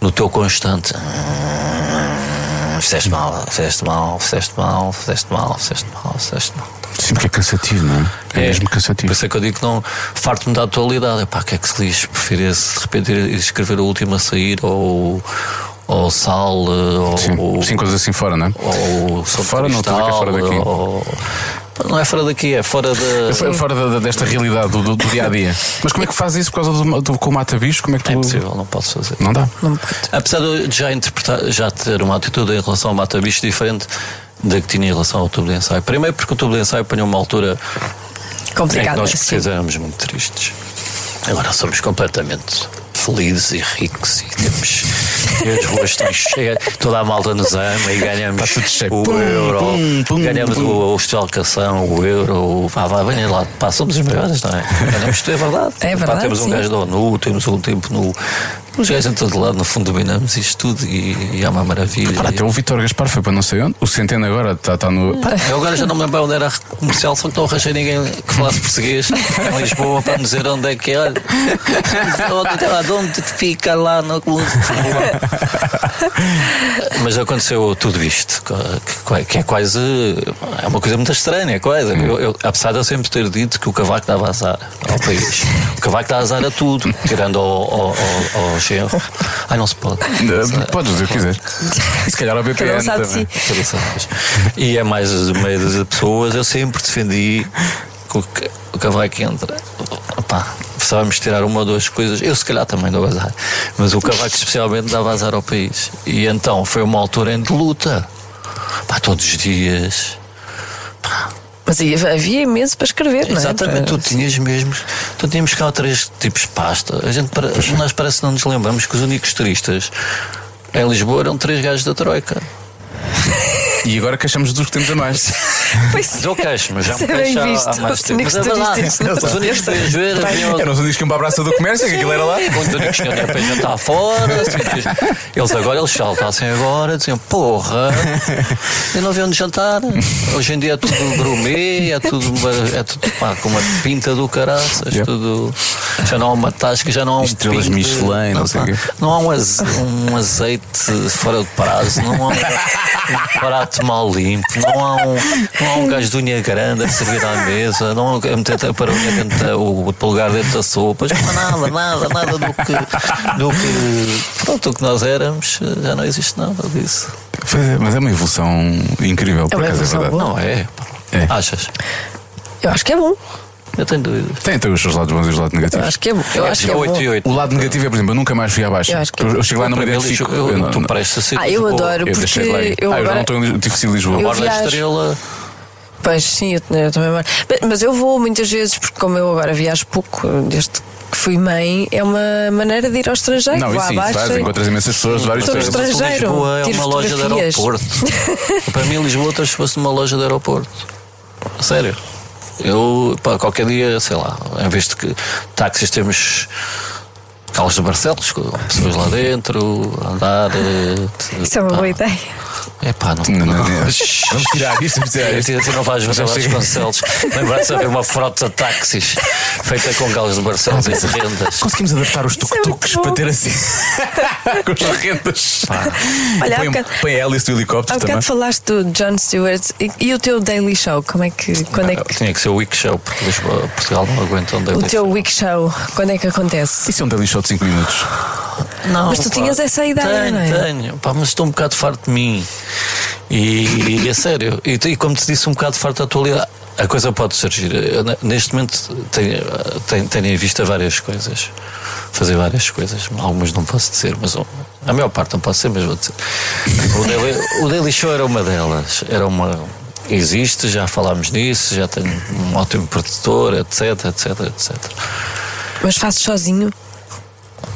No teu constante. "Ah, Fizeste mal, fizeste mal, fizeste mal, fizeste mal, fizeste mal, fizeste mal. Sim, porque é cansativo, não é? É, mesmo Por cansativo. isso é que eu digo que não farto-me da atualidade. Epá, o que é que se diz? Prefiro esse, de repente escrever o último a sair ou, ou sal eh, ou, Sim, ou, sim, coisas assim fora, não é? ou Fora não, a que é fora daqui. ou- não é fora daqui, é fora da. Foi fora da- da- desta realidade do, do- do dia a dia. Mas como é que faz isso por causa do, do com o mata-bicho? Como é que tu. É impossível, não posso fazer. Não dá. Não. Apesar de eu já interpretar, já ter uma atitude em relação ao Mata Bicho diferente da que tinha em relação ao tubo de ensaio. Primeiro porque o tubo de ensaio apanhou uma altura em que Complicado. nós éramos muito tristes. Agora somos completamente felizes e ricos e temos e as ruas estão cheias, toda a malta nos ama e ganhamos Está tudo cheio. o Pum, euro, pum, pum, ganhamos pum. o, o Calcação, o euro, o vá, vá, venha lá, pá, somos os maiores, não é? Ganhamos isto, é verdade. É Pá, verdade, temos um sim. gajo da ONU, temos um tempo no. Os gajos em todo lado, no fundo, dominamos isto tudo e, e é uma maravilha. Para, até o Vitor Gaspar foi para não sei onde. O Centeno agora está está no. Pá, Eu agora já não me lembro onde era a comercial, só que não arranjei ninguém que falasse português em Lisboa para me dizer onde é que é. Onde, onde fica lá no Mas aconteceu tudo isto, que, é quase. É uma coisa muito estranha, é quase. Eu, eu, apesar de eu sempre ter dito que o cavaco dava azar ao país, o cavaco dá azar a tudo, tirando ao, ao, ao, ao genro. Ai, não se pode. Podes dizer o que quiseres. E se calhar ao Cada BPN um sabe de também. si. E é mais do meio das pessoas, eu sempre defendi que o ca- o cavaco entra. Opá, precisávamos tirar uma ou duas coisas. Eu, se calhar, também dou azar. Mas o cavaco, especialmente, dava azar ao país. E então foi uma altura em de luta. Pá, todos os dias. Mas aí havia imenso para escrever, não é? Exatamente, tu tinhas mesmo. Tu tínhamos cá três tipos de pasta. A gente, para- nós parece que não nos lembramos que os únicos turistas em Lisboa eram três gajos da Troika. E agora queixamos dos que temos a mais. Pois Eu queixo, mas já me é queixo visto. há mais tempo. Mas é verdade. Os únicos estrangeiros vinham. Eram os únicos que iam para a Praça do Comércio, que aquilo era lá. Os únicos que tinham para jantar fora. Eles agora, eles saltassem agora, diziam: Porra, eu não vi onde jantar. Hoje em dia é tudo gourmet, é tudo, é tudo pá, com uma pinta do caraças, Yeah. tudo. Já não há uma tasca, já não há um Estrelas pingo de- Michelin, não sei pá, o quê. Não há um, um azeite fora de prazo, não há um, um prato mal limpo, não há um, não há um gajo de unha grande a servir à mesa, não há um a meter para dentro da- o polegar dentro da sopa, não há nada, nada, nada do que, do que, pronto, o que nós éramos, já não existe nada disso. É, mas é uma evolução incrível, por uma acaso, é verdade. boa. Não é? É. Achas? Eu acho que é bom. Eu tenho dúvidas. Tem, tem os seus lados bons e os lados Eu negativos. acho que é bom. Eu acho que é 8 bom. e 8. O lado negativo é, por exemplo, eu nunca mais fui abaixo. Eu acho que- eu, chego lá e não me identifico. eu- Eu não- tu não- pareces ser Ah, eu adoro, eu deixei lá porque eu ah, eu agora. não estou em difícil Lisboa. Eu viajo. Estrela. Pois sim, eu, eu também. Mas, mas eu vou muitas vezes, porque como eu agora viajo pouco, desde que fui mãe, é uma maneira de ir ao estrangeiro. Não, vou isso faz, encontras imensas pessoas de vários países. estrangeiro. Lisboa é uma loja de aeroporto. Para mim, Lisboa transformou-se numa loja de aeroporto. Sério. Eu, pá, qualquer dia, sei lá, em vez de que táxis temos Carlos de Barcelos, com pessoas lá dentro, andar. eh, Isso é uma boa ideia. É pá, não. Não, não. Vamos tirar isto, vamos tirar isto. Tu não vais ver lá chega. Barcelos. Lembrar-se de haver uma frota de táxis feita com galos de Barcelos e de rendas. Conseguimos adaptar os é tuk-tuks para ter assim. com as rendas. Olha, há põe, bocado- põe a hélice do Há helicóptero bocado também. falaste do John Stewart e, e o teu Daily Show, como é que. Quando é que Tinha que ser o Week Show, porque Lisboa, Portugal não aguenta um o daily teu Week Show, quando é que acontece? Isso é um daily show de 5 minutos. Não, Mas tu pá, tinhas essa ideia, tenho, não é? Tenho, pá, mas estou um bocado farto de mim. E, e é sério. E, e como te disse, um bocado farto da atualidade. A coisa pode surgir. Eu, ne- neste momento tenho, tenho, tenho em vista várias coisas. Fazer várias coisas. Algumas não posso dizer, mas a maior parte não posso dizer, mas vou dizer. O Daily, o Daily Show era uma delas. Era uma. Existe, já falámos nisso, já tenho um ótimo produtor, etc, etc, etc. Mas fazes sozinho?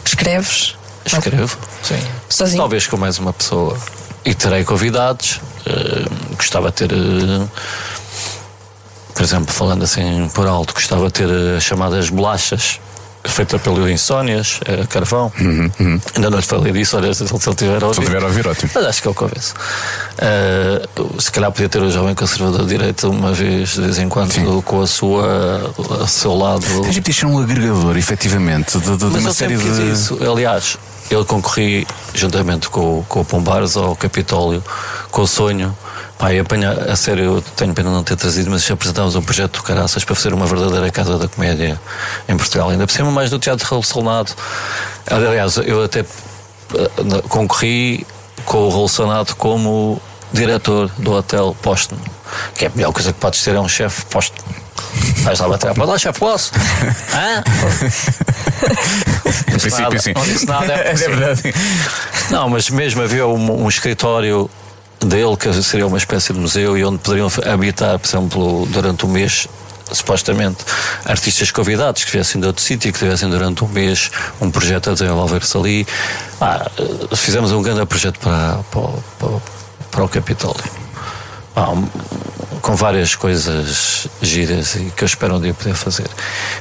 Escreves? Escrevo, sim. Sozinho? Talvez com mais uma pessoa. E terei convidados. Eh, gostava de ter. eh, por exemplo, falando assim por alto, gostava de ter eh, as chamadas bolachas. Feita pelo Insónias, eh, Carvão. Ainda não lhe falei disso, olha, se ele se ele tiver a Se ouvir. eu tiver a ouvir, ótimo. Mas acho que eu convenço. Eh, se calhar podia ter o jovem conservador de direita uma vez, de vez em quando, com a sua, o seu lado. A gente é um agregador, efetivamente, de, de- de uma série de. isso. Aliás, eu concorri juntamente com, o- com o Pombares ao Capitólio, com o sonho. E apanha, a sério, eu tenho pena não ter trazido, mas apresentámos um projeto do Caraças para fazer uma verdadeira casa da comédia em Portugal. Ainda por cima, mais do Teatro Relacionado. Aliás, eu até eh, concorri com o Relacionado como diretor do hotel póstumo, que é a melhor coisa que podes ter é um chefe póstumo. Vais lá bater, pode lá, chefe, posso? Hã? Em princípio, nada, sim. não disse nada, é é verdade. Não, mas mesmo havia um, um escritório dele que seria uma espécie de museu e onde poderiam habitar, por exemplo, durante um mês. Supostamente artistas convidados que viessem de outro sítio, que tivessem durante um mês um projeto a desenvolver-se ali. Ah, fizemos um grande projeto para, para, para, para o Capitólio. Ah, com várias coisas giras e que eu espero um dia poder fazer.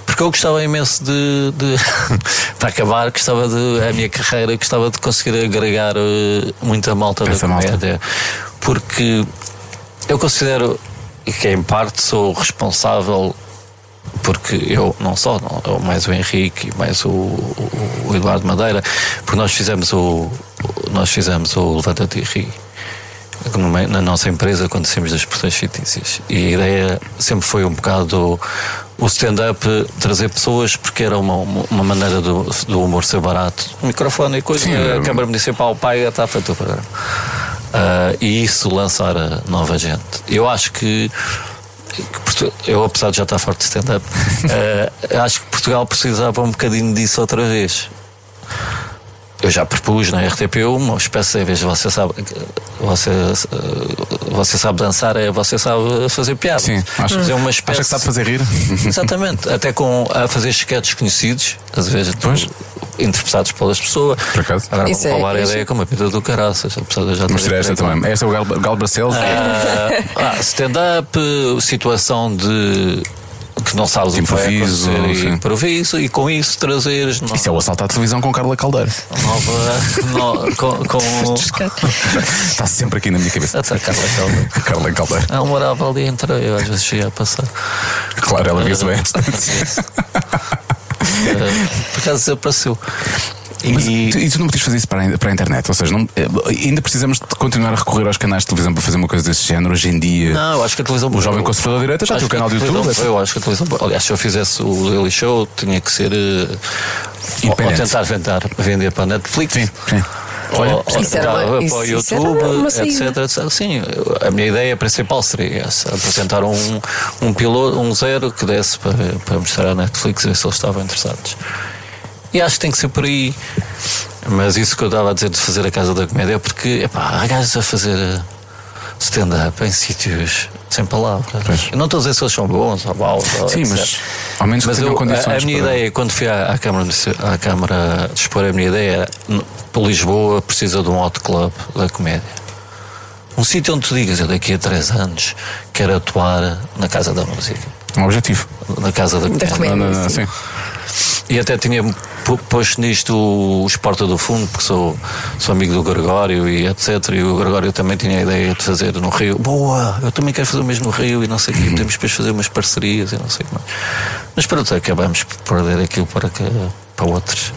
Porque eu gostava imenso de, de para acabar, gostava de a minha carreira, gostava de conseguir agregar eh, muita malta Essa da malta. comédia. Porque eu considero que em parte sou responsável porque eu não só, não, eu mais o Henrique mais o, o- o Eduardo Madeira, porque nós fizemos o, nós fizemos o Levanta-te e Ri na nossa empresa quando saímos das portões fictícias. E a ideia sempre foi um bocado o stand-up trazer pessoas porque era uma, uma maneira do, do humor ser barato. O microfone e coisa, Sim, a Câmara Municipal paga, está feito o programa. Ah, e isso lançar a nova gente. Eu acho que eu apesar de já estar forte de stand-up eh, acho que Portugal precisava um bocadinho disso outra vez eu já propus na RTP uma espécie de vez você sabe você, eh, você sabe dançar é você sabe fazer piada Sim, acho, fazer uma acha espécie que sabe fazer rir. Exatamente, até com a fazer sketches conhecidos, às vezes Pois. interpretados pelas pessoas. Por acaso. Agora Isso vou é- roubar a isso- ideia como a vida do caraças, de Mostrei esta também. Esta é o Gal, Gal Barcelos. Ah, ah, stand-up, situação de que não sabes o que vai Improviso, acontecer e sim. improviso e com isso trazeres no- Isso é o assalto à televisão com Carla Caldeira. nova no, com, com Está sempre aqui na minha cabeça. Até Carla Caldeira. Carla Caldeira. Ela morava ali entre eu, às vezes ia a passar. Claro, ela via-se bem. Por acaso desapareceu. Mas E, tu, e tu não podias fazer isso para a, para a internet? Ou seja, não- eh, ainda precisamos de continuar a recorrer aos canais de televisão para fazer uma coisa desse género hoje em dia. não, eu acho que a televisão. O jovem conservador da direita já tem o canal de YouTube. televisão- Eu acho que a televisão. Aliás, se eu fizesse o Daily Show, tinha que ser. eh, ou, ou tentar vender, vender para a Netflix. Sim, sim. Olha, ou, Isso era para, uma- para o YouTube, etc, etc. Sim, a minha ideia principal seria essa: apresentar um, um piloto, um zero que desse para, para mostrar à Netflix ver se eles estavam interessados. E acho que tem que ser por aí. Mas isso que eu estava a dizer de fazer a Casa da Comédia é porque epá, há gajos a fazer stand-up em sítios sem palavras. Pois. Eu não estou a dizer se eles são bons ou maus. ou Sim, etc. mas ao menos que Mas eu, a, condições a minha para- ideia, quando fui à, à, Câmara, à Câmara de expor a minha ideia, era: n- Lisboa precisa de um hot club da comédia. Um sítio onde tu digas, eu daqui a três anos quero atuar na Casa da Música, Um objetivo. na Casa da Comédia. Comédia. Não, não, não, sim. sim. E até tinha posto nisto o Esporta do Fundo, porque sou, sou amigo do Gregório e etc. E o Gregório também tinha a ideia de fazer no Rio. Boa, eu também quero fazer o mesmo no Rio e não sei o quê. Podemos depois fazer umas parcerias e não sei o que mais. Mas pronto, acabamos por perder aquilo para, que, para outros.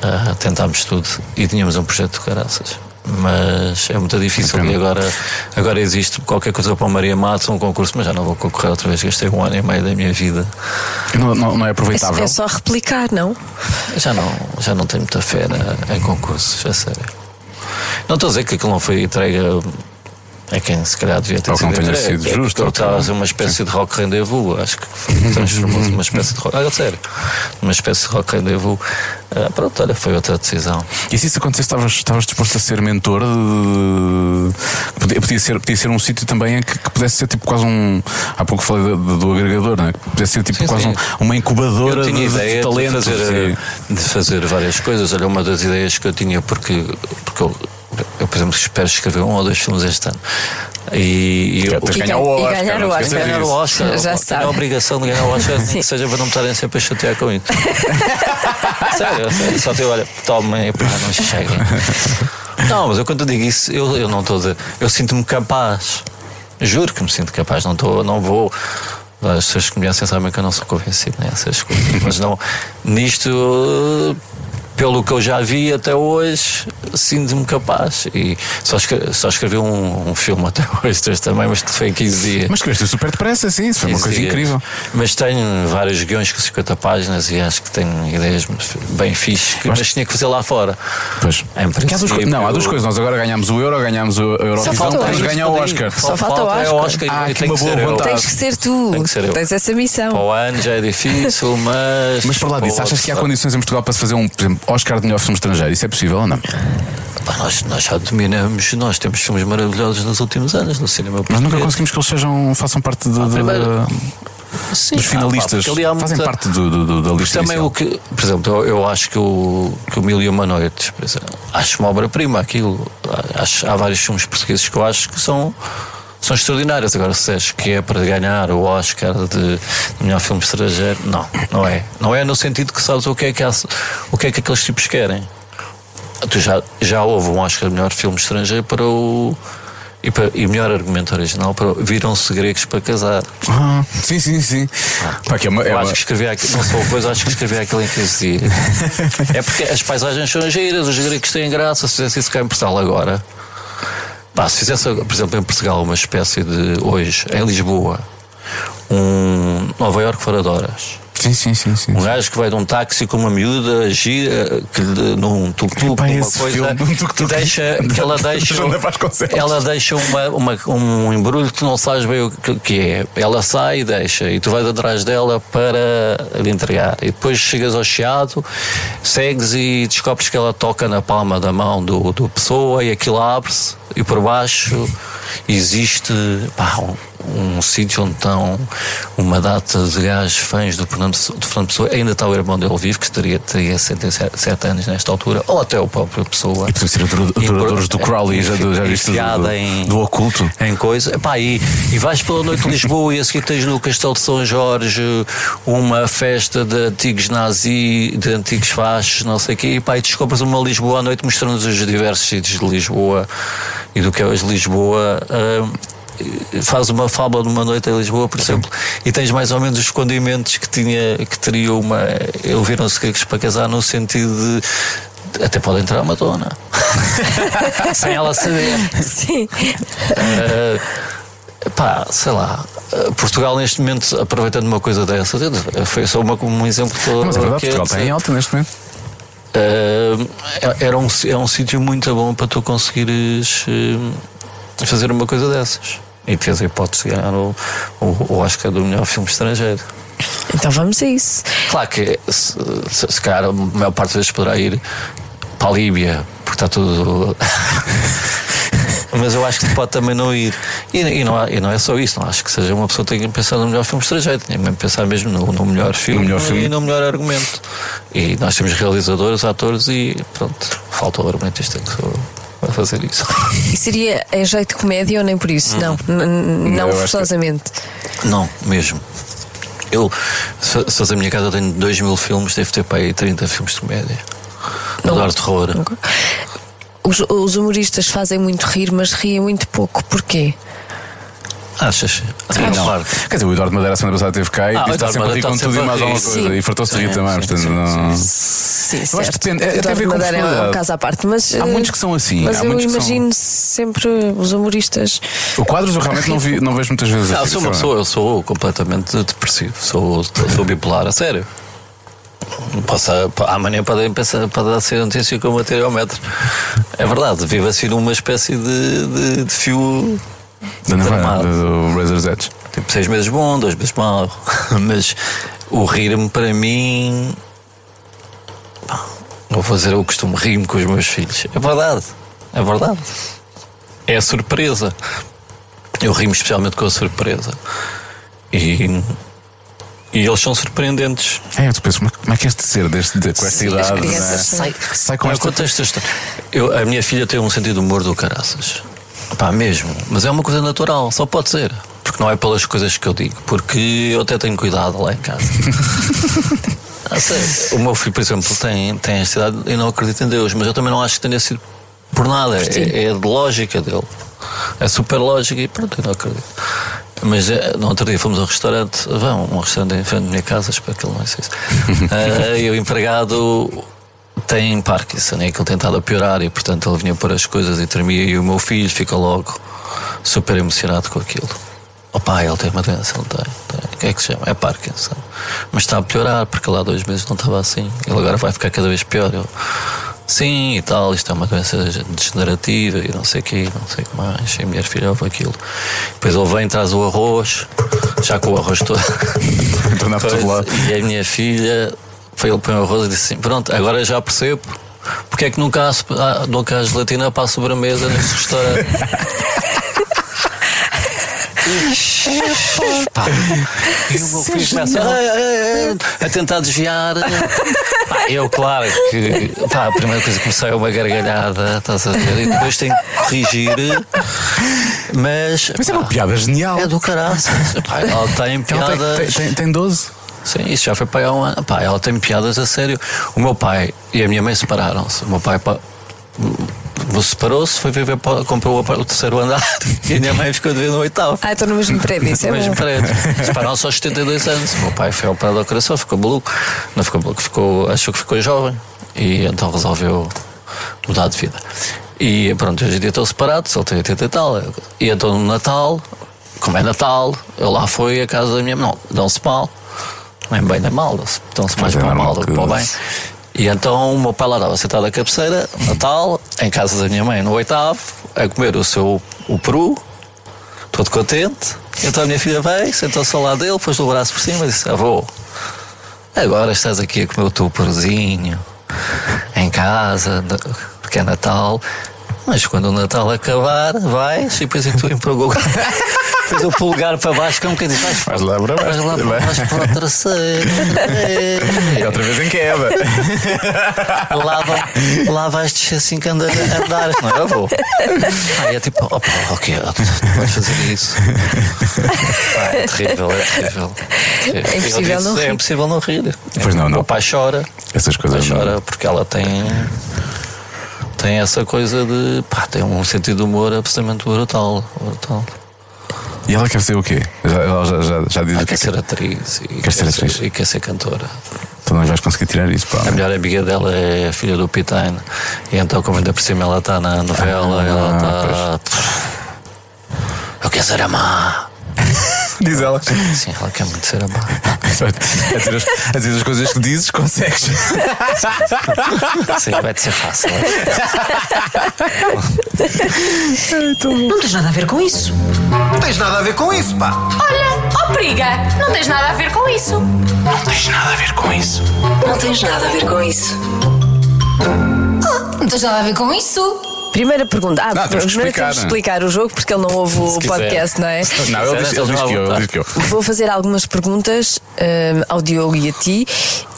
Ah, tentámos tudo e tínhamos um projeto de caraças. Mas é muito difícil. Depende. E agora, agora existe qualquer coisa para o Maria Matos, um concurso, mas já não vou concorrer outra vez. Gastei um ano e meio da minha vida. Não, não, não é aproveitável. é só replicar, não? Já não, já não tenho muita fé na- em concursos, a sério. Não estou a dizer que aquilo não foi entregue a quem se calhar devia ter Ou que não sido tenha sido É justo, ou estava a fazer uma espécie de rock rendezvous, acho que transformou-se numa espécie de rock. Ah, sério, uma espécie de rock rendezvous. Ah, pronto, olha, foi outra decisão. E se isso acontecesse, estavas, estavas disposto a ser mentor? De... Podia, podia ser, podia ser um sítio também em que, que pudesse ser tipo quase um. Há pouco falei do, do agregador, não é? Que Pudesse ser tipo Sim, quase sim. um- uma incubadora de, de ideia de talentos. fazer, de fazer várias coisas. Olha, uma das ideias que eu tinha, porque, porque eu, eu, por exemplo, espero escrever um ou dois filmes este ano. E, e eu, E ganhar o gan- e Oscar. ganhar o Oscar. ganhar o. Oscar. Já sabe. a obrigação de ganhar o Oscar, nem que seja para não me estarem sempre a chatear com isso. sério, sério, só te olha, tomem, pá, não cheguem. Não, mas eu quando eu digo isso, eu, eu não estou eu sinto-me capaz. Juro que me sinto capaz, não, estou, não vou. As pessoas que me conhecem sabem que eu não sou convencido nessas coisas, mas não, nisto, pelo que eu já vi até hoje, sinto-me capaz. E só, escre- só escrevi um, um filme até hoje, três também, mas que foi em 15 dias. Mas escreveste super depressa, sim, isso foi uma 15 coisa dias. incrível. Mas tenho vários guiões com 50 páginas e acho que tenho ideias bem que, Eu acho- mas tinha que fazer lá fora. Pois. Em Porque há duas não, há duas coisas. Nós agora ganhamos o Euro, ganhamos o a Eurovisão, falta o temos Oscar. ganhar o Oscar. Só falta o é Oscar. Oscar Há e tem que boa ser vontade. Tens que ser tu. Tem que ser eu. Tens essa missão. Para o ano já é difícil, mas. Mas para lá disso, achas que há condições em Portugal para se fazer um, por exemplo, Oscar de melhor filme estrangeiro? Isso é possível ou não? Pá, nós, nós já dominamos, nós temos filmes maravilhosos nos últimos anos no cinema português. nunca conseguimos que eles sejam, façam parte de- de- primeiro- Sim, dos ah, pá, finalistas. ali há Fazem muita- parte do, do- do- da lista também inicial. o que, por exemplo, eu, eu acho que o, que o Mil e Uma Noites, por exemplo, acho uma obra-prima aquilo. Acho, há vários filmes portugueses que eu acho que são, são extraordinários. Agora, se és que é para ganhar o Oscar de, melhor filme estrangeiro, não, não é. Não é no sentido que sabes o que é que, há, o que, é que aqueles tipos querem. Tu já, já houve um Oscar de melhor filme estrangeiro para o. E, para, e melhor argumento original para Viram-se Gregos para Casar. Ah, sim, sim, sim. Pá, que é uma, é Eu uma- acho que escrevi aquilo, não sou coisa, acho que escrevi aquilo em 15 dias. É porque as paisagens são giras, os gregos têm graça, se fizesse isso cá em Portugal agora. Pá, se fizesse, por exemplo, em Portugal uma espécie de hoje, em Lisboa, um Nova Iorque fora de horas. Sim, sim, sim. sim. Um gajo que vai de um táxi com uma miúda, gira, que lhe, num tuk-tuk, uma coisa, filme um tuk-tuk. que, deixa, que ela deixa, ela deixa uma, uma- um embrulho que tu não sabes bem o que, que é. Ela sai e deixa, e tu vais atrás dela para lhe entregar. E depois chegas ao chiado, segues e descobres que ela toca na palma da mão do, do pessoa e aquilo abre-se, e por baixo existe pá, um, um sítio onde estão uma data de gajos fãs do Fernando, Pessoa- do Fernando Pessoa, ainda está o irmão dele vivo, que teria, teria 77 anos nesta altura, ou até o próprio Pessoa. E podemos ser adorador- adoradores do Crowley, já, do- já viste do, em- do oculto. em coisa. Epá, e, e vais pela noite de Lisboa e a seguir tens no Castelo de São Jorge uma festa de antigos nazi, de antigos fachos, não sei o quê, e pá, e descobres uma Lisboa à noite mostrando-nos os diversos sítios de Lisboa e do que é hoje Lisboa. ah, faz uma fábula de uma noite em Lisboa, por exemplo, e tens mais ou menos os condimentos que tinha, que teria uma. Ouviram-se gregos para casar no sentido de. Até pode entrar uma dona. Sem ela saber. Sim. Uh, pá, sei lá. Portugal, neste momento, aproveitando uma coisa dessa, foi só uma, um exemplo que Mas é verdade, que Portugal está em alta neste momento. Uh, é- era um, é um sítio muito bom para tu conseguires uh, fazer uma coisa dessas. E tens a hipótese de ganhar o, o, o Oscar do melhor filme estrangeiro. Então vamos a isso. Claro que se, se, se calhar a maior parte das vezes poderá ir para a Líbia, porque está tudo. Mas eu acho que pode também não ir. E, e não, e não é só isso, não acho que seja uma pessoa que tenha que pensar no melhor filme estrangeiro, tenha que pensar mesmo no, no melhor filme, No melhor filme. e no melhor argumento. E nós temos realizadores, atores e pronto, falta o argumentista que sou a fazer isso. E seria em jeito de comédia ou nem por isso? Não, não forçosamente. Não, mesmo. Eu, se se fores a minha casa, tenho 2 mil filmes, devo ter para aí 30 filmes de comédia. Adoro terror. Os, os humoristas fazem muito rir, mas riem muito pouco. Porquê? Achas? Sim, não. Claro. Quer dizer, o Eduardo Madeira a semana passada teve cá e Ah, que está sempre a rir com tudo e mais alguma coisa. Sim. E fartou-se de rir Sim, também, sim, portanto sim, não. Sim, Eu acho que depende, é- tem a ver com Madeira é um caso à parte, mas. Há eh, muitos que são assim, Mas eu que imagino sempre os humoristas. O quadros eu realmente não, vi, não vejo muitas vezes. Não, eu sou uma lá. pessoa, eu sou completamente depressivo, sou, sou bipolar, a sério. Posso, amanhã podem pensar, pode ser notícia como bater ao metro. É verdade, vivo assim numa espécie de, de, de fio Da navalha, tramado. do Razor's Edge. Tipo, seis meses bom, dois meses mau. Mas o rir-me para mim. Vou fazer eu costumo rir-me com os meus filhos. É verdade. É verdade. É a surpresa. Eu rimo especialmente com a surpresa. E. E eles são surpreendentes. É, tu pensas, como é- é que este ser deste, de, com esta Sim, as idade? crianças né? sai, sai com esta. esta história. Eu, a minha filha tem um sentido de humor do caraças. Pá, mesmo. Mas é uma coisa natural, só pode ser. Porque não é pelas coisas que eu digo. Porque eu até tenho cuidado lá em casa. Ah. O meu filho, por exemplo, tem, tem esta idade e não acredita em Deus. Mas eu também não acho que tenha sido por nada. É, é de lógica dele. É super lógica e pronto, eu não acredito. Mas eh, no outro dia fomos ao restaurante, vão, um restaurante em frente da minha casa, espero que ele não isso. Ah, e o empregado tem Parkinson, é que ele tem estado a piorar e portanto ele vinha pôr as coisas e tremia e o meu filho fica logo super emocionado com aquilo. O pai, ele tem uma doença, ele tem, tem. O que é que se chama? É Parkinson. Mas está a piorar, porque lá há dois meses não estava assim. Ele agora vai ficar cada vez pior. Eu, Sim, e tal, isto é uma doença degenerativa e não sei o quê, não sei o que mais. E a minha filha ouve aquilo. Depois ele vem, traz o arroz, já com o arroz todo. Então lado. E a minha filha, foi ele põe o arroz e disse assim: Pronto, agora já percebo porque é que nunca há, nunca há gelatina para a sobremesa neste restaurante. Pá. E o meu filho começa a, a- tentar desviar. Pá, eu, claro que pá, a primeira coisa que comecei é uma gargalhada, estás a ver? E depois tenho que corrigir. Mas. Mas é uma piada genial. é do. Pá, ela tem Ela piadas. tem, tem, tem 12. Sim, isso já foi para um ano. Pá, ela tem piadas a sério. O meu pai e a minha mãe separaram-se. O meu pai pá, hum, separou-se, foi viver, para, comprou o terceiro andar e a minha mãe ficou de ver no oitavo. Ah, estou no mesmo prédio, isso é No mesmo prédio. Separaram-se aos 72 anos. O meu pai foi operado ao coração, ficou maluco. Não ficou maluco, ficou, achou que ficou jovem. E então resolveu mudar de vida. E pronto, hoje em dia estão separados, ele tem 80 e tal. E então no Natal, como é Natal, eu lá fui à casa da minha mãe. Não, dão-se mal. Nem bem nem mal, dão-se dão-se mais é, para o mal normal do que para o bem. E então o meu pai lá estava sentado à cabeceira, Natal, em casa da minha mãe, no oitavo, a comer o seu o peru, todo contente. Então a minha filha veio, sentou-se ao lado dele, pôs o braço por cima e disse: Avô, agora estás aqui a comer o teu peruzinho em casa, porque é Natal. Mas quando o Natal acabar, vais e depois é que tu empregou. Depois o pulgar para baixo, que é um bocadinho. Vais, Vais lá para baixo. Vais lá para baixo para o terceiro. E outra vez em queda. lá, vai, lá vais descer assim que anda, andares, não é? Eu vou. Ah, é tipo, opa, ok, tu podes fazer isso. Ah, é terrível, é terrível. É impossível não É rir. impossível não rir. Pois não, O não. meu pai chora. Essas O pai coisas. não- chora porque ela tem. Tem essa coisa de. pá, tem um sentido de humor absolutamente brutal. brutal. E ela quer ser o quê? Já, ela já, já, já diz Ela o que quer é ser atriz e Quer ser atriz. e quer ser cantora. Tu não vais conseguir tirar isso, pá. A melhor amiga dela é a filha do Pitane. E então, como ainda por cima ela está na novela, Ah, ela está. Eu quero ser a má. Diz ela. Sim, ela quer muito ser a má. A dizer, as, a dizer as coisas que dizes, consegues. Sim, vai-te ser fácil. Não tens nada a ver com isso. Não tens nada a ver com isso, pá. Olha, ó periga, não tens nada a ver com isso. Não tens nada a ver com isso. Não tens nada a ver com isso. Não tens nada a ver com isso. Primeira pergunta. Ah, Não, temos que primeiro explicar, temos que né? explicar o jogo porque ele não ouve o quiser. podcast, não é? Não, ele diz, ele diz que eu. Eu. Vou fazer algumas perguntas hum, ao Diogo e a ti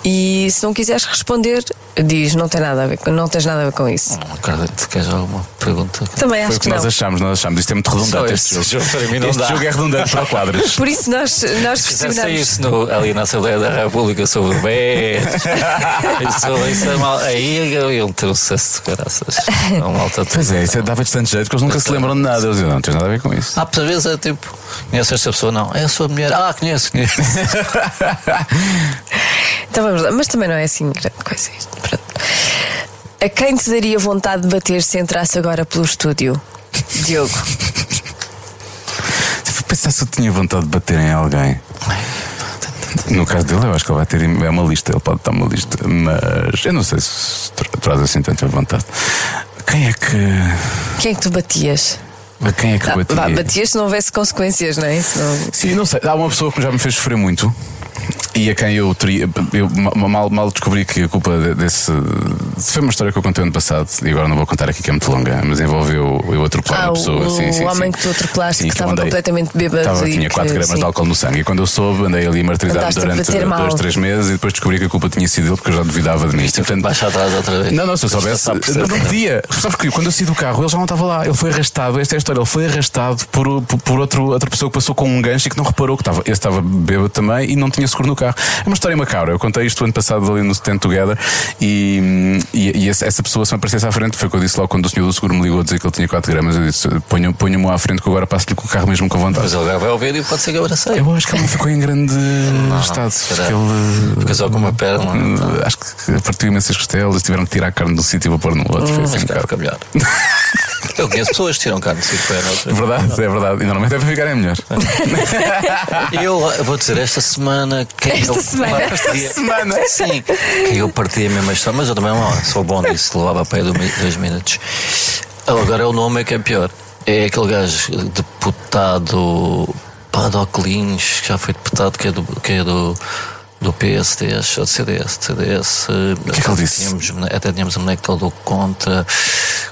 E se não quiseres responder, diz: não, tem nada a ver, com- não tens nada a ver com isso. Ricardo, tu queres alguma pergunta? Também Foi acho o que que nós não. achamos, nós achamos. Isto é muito redundante este este jogo. jogo para mim não este dá. jogo é redundante para quadros. Por isso nós, nós questionamos. isso no- ali na Assembleia da República sobre bebês. isso, isso é mal. Aí eu ter um sucesso de graças. É uma malta Pois é, isso dava-te tanto jeito que eles nunca se lembram de nada. Eles dizem, não, não tens nada a ver com isso. Ah, por vezes é tipo, conhece esta pessoa? Não, é a sua mulher. Ah, conheço, conheço. Então vamos lá, mas também não é assim grande coisa isto. Pronto. A quem te daria vontade de bater se entrasse agora pelo estúdio? Diogo. For pensar se eu tinha vontade de bater em alguém. No caso dele, eu acho que ele vai ter é uma lista, ele pode dar uma lista, mas eu não sei se tra- traz assim tanta vontade. Quem é que. Quem é que tu batias? A quem é que Ah, batia? batias se não houvesse consequências, não é? Não- Sim, não sei. Há uma pessoa que já me fez sofrer muito e a quem eu teria. Eu ma- mal, mal descobri que a culpa de- desse. Foi uma história que eu contei ano passado e agora não vou contar aqui que é muito longa, mas envolveu eu atropelar Ah, a o- pessoa. sim, o sim, homem sim. que tu atropelaste, Sim, que estava andei- completamente bêbado Estava, e tinha que- 4 gramas sim. de álcool no sangue. E quando eu soube, andei ali martirizado durante bater mal. dois, três meses e depois descobri que a culpa tinha sido dele porque eu já duvidava de mim. Isto é Portanto, baixa atrás outra vez. não, não, se eu soubesse. A perceber. Não podia. Sabes que quando eu saí do carro, ele já não estava lá. Ele foi arrastado. Esta é a história. Ele foi arrastado por, por, por outro, outra pessoa que passou com um gancho e que não reparou que estava. Esse estava bêbado também e não tinha seguro no carro. É uma história macabra. Eu contei isto ano passado ali no Stand Together e, e, e essa, pessoa, se me aparecesse à frente, foi o que eu disse logo quando o senhor do seguro me ligou a dizer que ele tinha 4 gramas. Eu disse: ponho- ponho-me à frente que agora passo-lhe com o carro mesmo com vontade. Mas ele vai ouvir e pode ser que eu abracei. Eu acho que ele não ficou em grande estado. se porque ele. Fica só com uma perna. Uh, Acho que partiu imensas costelas, tiveram que tirar a carne do sítio para pôr no outro. Foi assim um bocado. melhor. Eu conheço pessoas que tiram carne de cinco pernas. Verdade, é verdade. E normalmente é para ficarem melhor. E eu vou dizer, esta semana. Quem Esta eu semana? partia- Esta semana? Sim. Quem eu parti a mesma história, mas eu também ó, sou bom nisso, levava a pé dois minutos. Agora é o nome é que é pior. É aquele gajo deputado Paddock Lins, que já foi deputado, que é do. Que é do do PSD, do CDS, CDS. O que é que ele disse? Tínhamos, até tínhamos um boneco todo contra.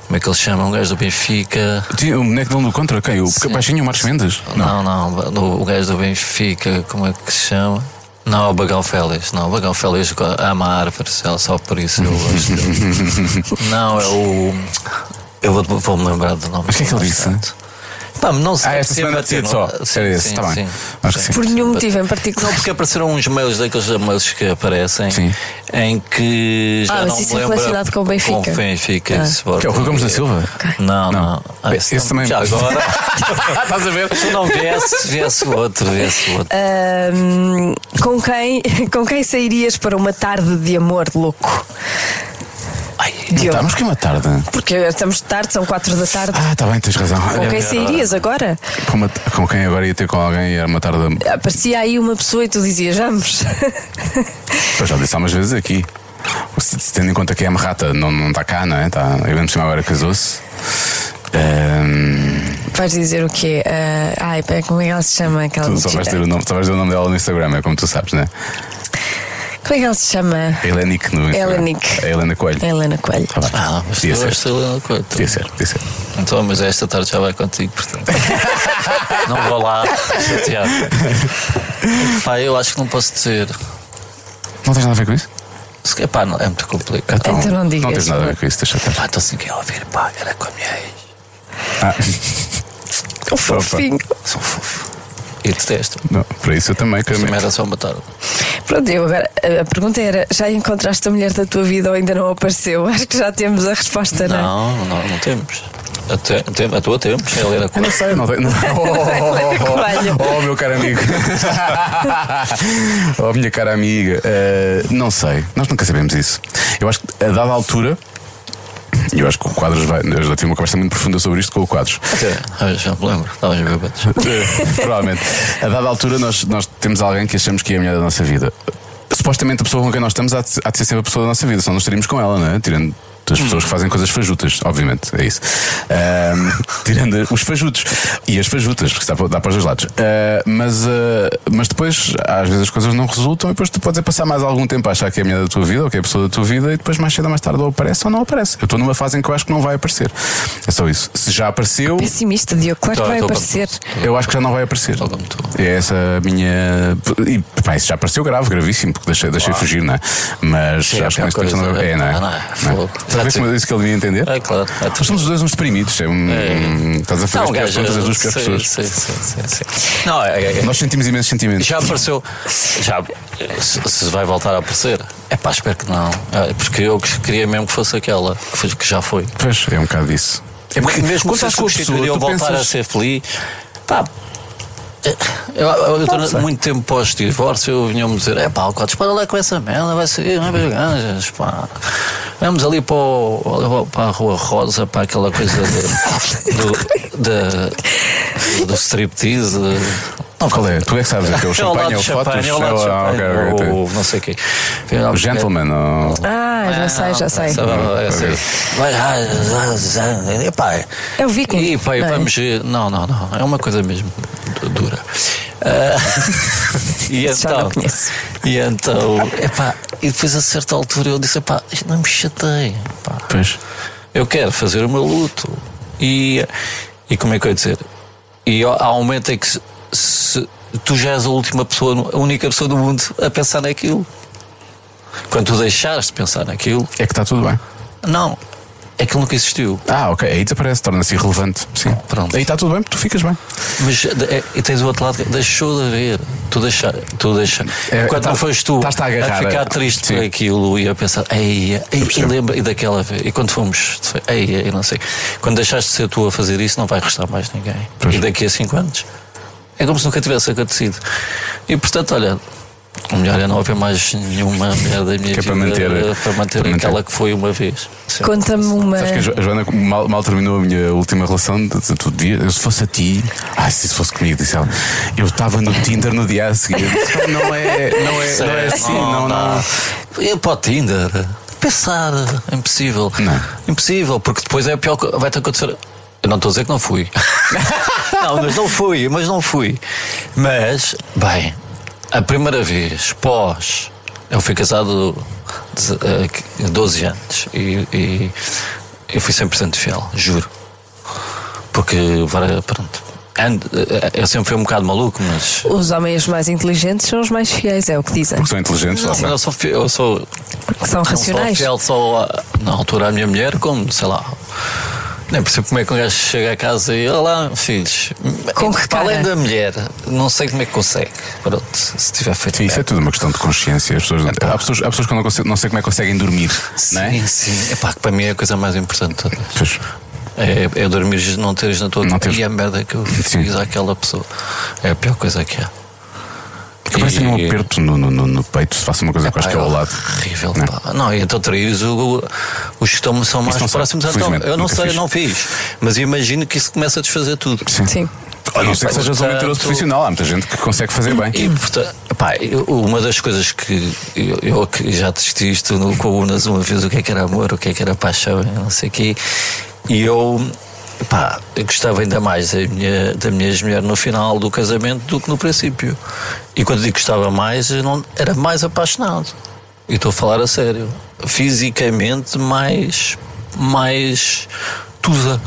Como é que ele chama? Um gajo do Benfica. Tinha o boneco dele do contra quem? O Sim. baixinho, o Marcos Mendes? Não, não, do- o gajo do Benfica, como é que se chama? Não, o Bagão Félix. Não, o Bagão Félix ama árvores, só- só por isso eu gosto dele. Não, é o. Eu vou- vou-me lembrar do nome. Mas o que é que ele disse? Pá, não sei. Ah, esta semana bater, decide só. não- Sim, esse, sim, tá sim. Acho que sim. Por nenhum motivo em particular. Não, porque apareceram uns mails daqueles mails que aparecem Sim. em que já Ah, mas não isso me é lembro relacionado com o Benfica. Com o Benfica Ah. Sporting. Que é o Rui Gomes da Silva? Não, não. Não. Ah, Esse também- Já agora. Estás a ver? Se não viesse, viesse o outro, viesse o outro. Ahm, com, quem, com quem sairias para uma tarde de amor louco? Ai. Tá, mas que é uma tarde. Porque estamos de tarde, são quatro da tarde. Ah, está bem, tens razão. com quem sairias agora? com, uma- com quem agora ia ter com alguém era uma tarde. Aparecia aí uma pessoa e tu dizias, vamos. Pois já disse algumas vezes aqui. Se, tendo em conta que é uma rata, não, não está cá, não é? Está, eu mesmo cima agora casou-se. Ehm, Vais dizer o quê? Ah, ai, como é que ela se chama? Aquela tu só vais, ter o nome, só vais ter o nome dela no Instagram, é como tu sabes, não é? Como é que ela se chama? Helenic no Instagram. Helenic. A Helena Coelho. A Helena Coelho. Bem. Ah, mas tu podia ser. Helena Coelho. Podia ser, podia ser. Então, mas esta tarde já vai contigo, portanto. não vou lá chateado. Pá, eu acho que não posso dizer. Não tens nada a ver com isso? Se calhar, pá, não, é muito complicado. Então não digas. Não tens nada a ver com isso, deixa estar. Pá, estou assim que a ouvir, pá, era com a minha ex. Ah, O fofinho. Sou fofo. E detesto. não, para isso eu também quero Também era só uma tarde. Pronto, eu agora a a pergunta era: já encontraste a mulher da tua vida ou ainda não apareceu? Acho que já temos a resposta, não é? Não, não, não temos. A, te, tem- a tua temos, a Helena Eu Coelho. não sei, não tenho. Não. Coelho. Oh, oh, meu caro amigo. oh, minha cara amiga. Eh, não sei, nós nunca sabemos isso. Eu acho que a dada altura. E Eu acho que o Quadros vai. Eu já tive uma conversa muito profunda sobre isto com o Quadros. Até, ah, já me lembro, estavas bêbados. Eh, Provavelmente. A dada altura, nós, nós temos alguém que achamos que é a mulher da nossa vida. Supostamente a pessoa com quem nós estamos há de, há de ser sempre a pessoa da nossa vida, senão não estaríamos com ela, não é? Tirando Das pessoas que fazem coisas fajutas, obviamente, é isso. Ahm, tirando os fajutos e as fajutas, porque dá para, dá para os dois lados. Ah, mas, ah, mas depois, às vezes as coisas não resultam e depois tu podes é passar mais algum tempo a achar que é a mulher da tua vida ou que é a pessoa da tua vida e depois mais cedo ou mais tarde ou aparece ou não aparece. Eu estou numa fase em que eu acho que não vai aparecer. É só isso. Se já apareceu, Pessimista, Diogo, claro que Tô- vai tô- aparecer. eu acho que já não vai aparecer. Tu. É essa a minha. E pá, isso já apareceu grave, gravíssimo, porque deixei, deixei fugir, não é? Mas é acho que neste texto coisa. não é, não é? Ah, não é. Talvez eu disse que ele devia entender. É claro. É Nós somos os dois uns deprimidos. É um, Estás a fazer as Não, piores gajo, contas das duas piores pessoas. sim, sim, sim. Não, é, é- é- Nós sentimos imensos sentimentos. já apareceu. Já, se, se vai voltar a aparecer, é pá, espero que não. É, porque eu queria mesmo que fosse aquela, que, foi- que já foi. Pois, é um bocado disso. É porque mesmo quando estás com a pessoa, eu tu voltar a pensas. ser feliz, pá. Eu, eu, durante muito tempo pós-divórcio eu vinha-me dizer: é pá, Cotes, para lá com essa merda, vai ser, não é ganjas, pá. Vamos ali para, o, para a Rua Rosa, para aquela coisa de- do, da- do striptease. Não, qual é? Tu é que sabes, é que é o É champanhe, é o fotos, é é lado o- ah, ok, champanhe, ok, ou não sei o quê. O gentleman, ou- Ah, já sei, já sei. É assim. Vai, ah, ah, ah, epá, É o Viking, E, pá, não é? vamos. Não, não, não. É uma coisa mesmo du- dura. Ah, e já então. conheço. E então. Epá, e depois a certa altura eu disse: epá, isto não me chatei. Pá. Pois. Eu quero fazer o meu luto. E, e como é que eu ia dizer? E há um momento em que se, tu já és a última pessoa, a única pessoa do mundo a pensar naquilo. Quando tu deixares de pensar naquilo, É que está tudo bem. não, aquilo nunca existiu. Ah, ok. Aí desaparece, torna-se irrelevante. Sim. Pronto. Aí está tudo bem, tu ficas bem. Mas é, e tens o outro lado que deixou de haver. Tu deixa, tu deixa. É, Quando tá- não foste tu a agarrar ficar a- triste Sim. por aquilo e a pensar, ei, ei, e lembra, e daquela vez, e quando fomos, ei, ei, não sei. Quando deixaste de ser tu a fazer isso, não vai restar mais ninguém. Pois. E daqui a 5 anos é como se nunca tivesse acontecido. E portanto, olha. O melhor é não haver mais nenhuma mulher da minha Que é vida para manter- para manter para manter. aquela que foi uma vez. Conta-me uma. Sabes que a Jo- a Joana mal, mal terminou a minha última relação de, de, tu dia, eu, se fosse a ti, ai, se isso fosse comigo, disse ela, eu estava no Tinder no dia a seguir. Eu disse, "Pá, Não é, não é, não é assim, não, não. Eu para o Tinder. Pensar, é impossível. Não. Impossível, porque depois é pior. que- Vai-te acontecer. Eu não estou a dizer que não fui. não, mas não fui, mas não fui. Mas, bem, a primeira vez, pós. Eu fui casado de, eh, 12 anos e, e eu fui 100% fiel, juro. Porque, pronto. and- eh, Eu sempre fui um bocado maluco, mas. Os homens mais inteligentes são os mais fiéis, é o que dizem. Porque são inteligentes, Não, está. eu sou, eu sou são não sou racionais. fiel só a- na altura à minha mulher, como, sei lá. Nem percebo como é que um gajo chega a casa e olá, filhos. Com que Para Além da mulher, não sei como é que consegue. Pronto, se tiver feito. Sim, isso é tudo uma questão de consciência. As pessoas, há, pessoas, há pessoas que não, conseguem, não sei como é que conseguem dormir. Sim, não é? sim. Epá, que para mim é a coisa mais importante. de todas. Pois. É, é dormir não teres na tua Não teres- E a merda que eu Sim. fiz àquela pessoa. É a pior coisa que há. Que parece um aperto no, no, no, no peito se faça uma coisa que eu acho que é ao lado. Horrível, Não é? pá. Não, e então traíres os que estão, são mais sei, próximos então. Eu não sei, fiz. não fiz. Mas imagino que isso começa a desfazer tudo. Sim. A não ser que sejas um mentiroso profissional. Há muita gente que consegue fazer bem. E portanto, pá, eu- uma das coisas que eu, eu que já testei isto no, com o Unas uma vez, o que é que era amor, o que é que era paixão, não sei o quê, e eu, pá, eu gostava ainda mais da minha, da minha ex-mulher no final do casamento do que no princípio. E quando digo que gostava mais, eu não, era mais apaixonado. E estou a falar a sério. Fisicamente, mais. mais. Tusa.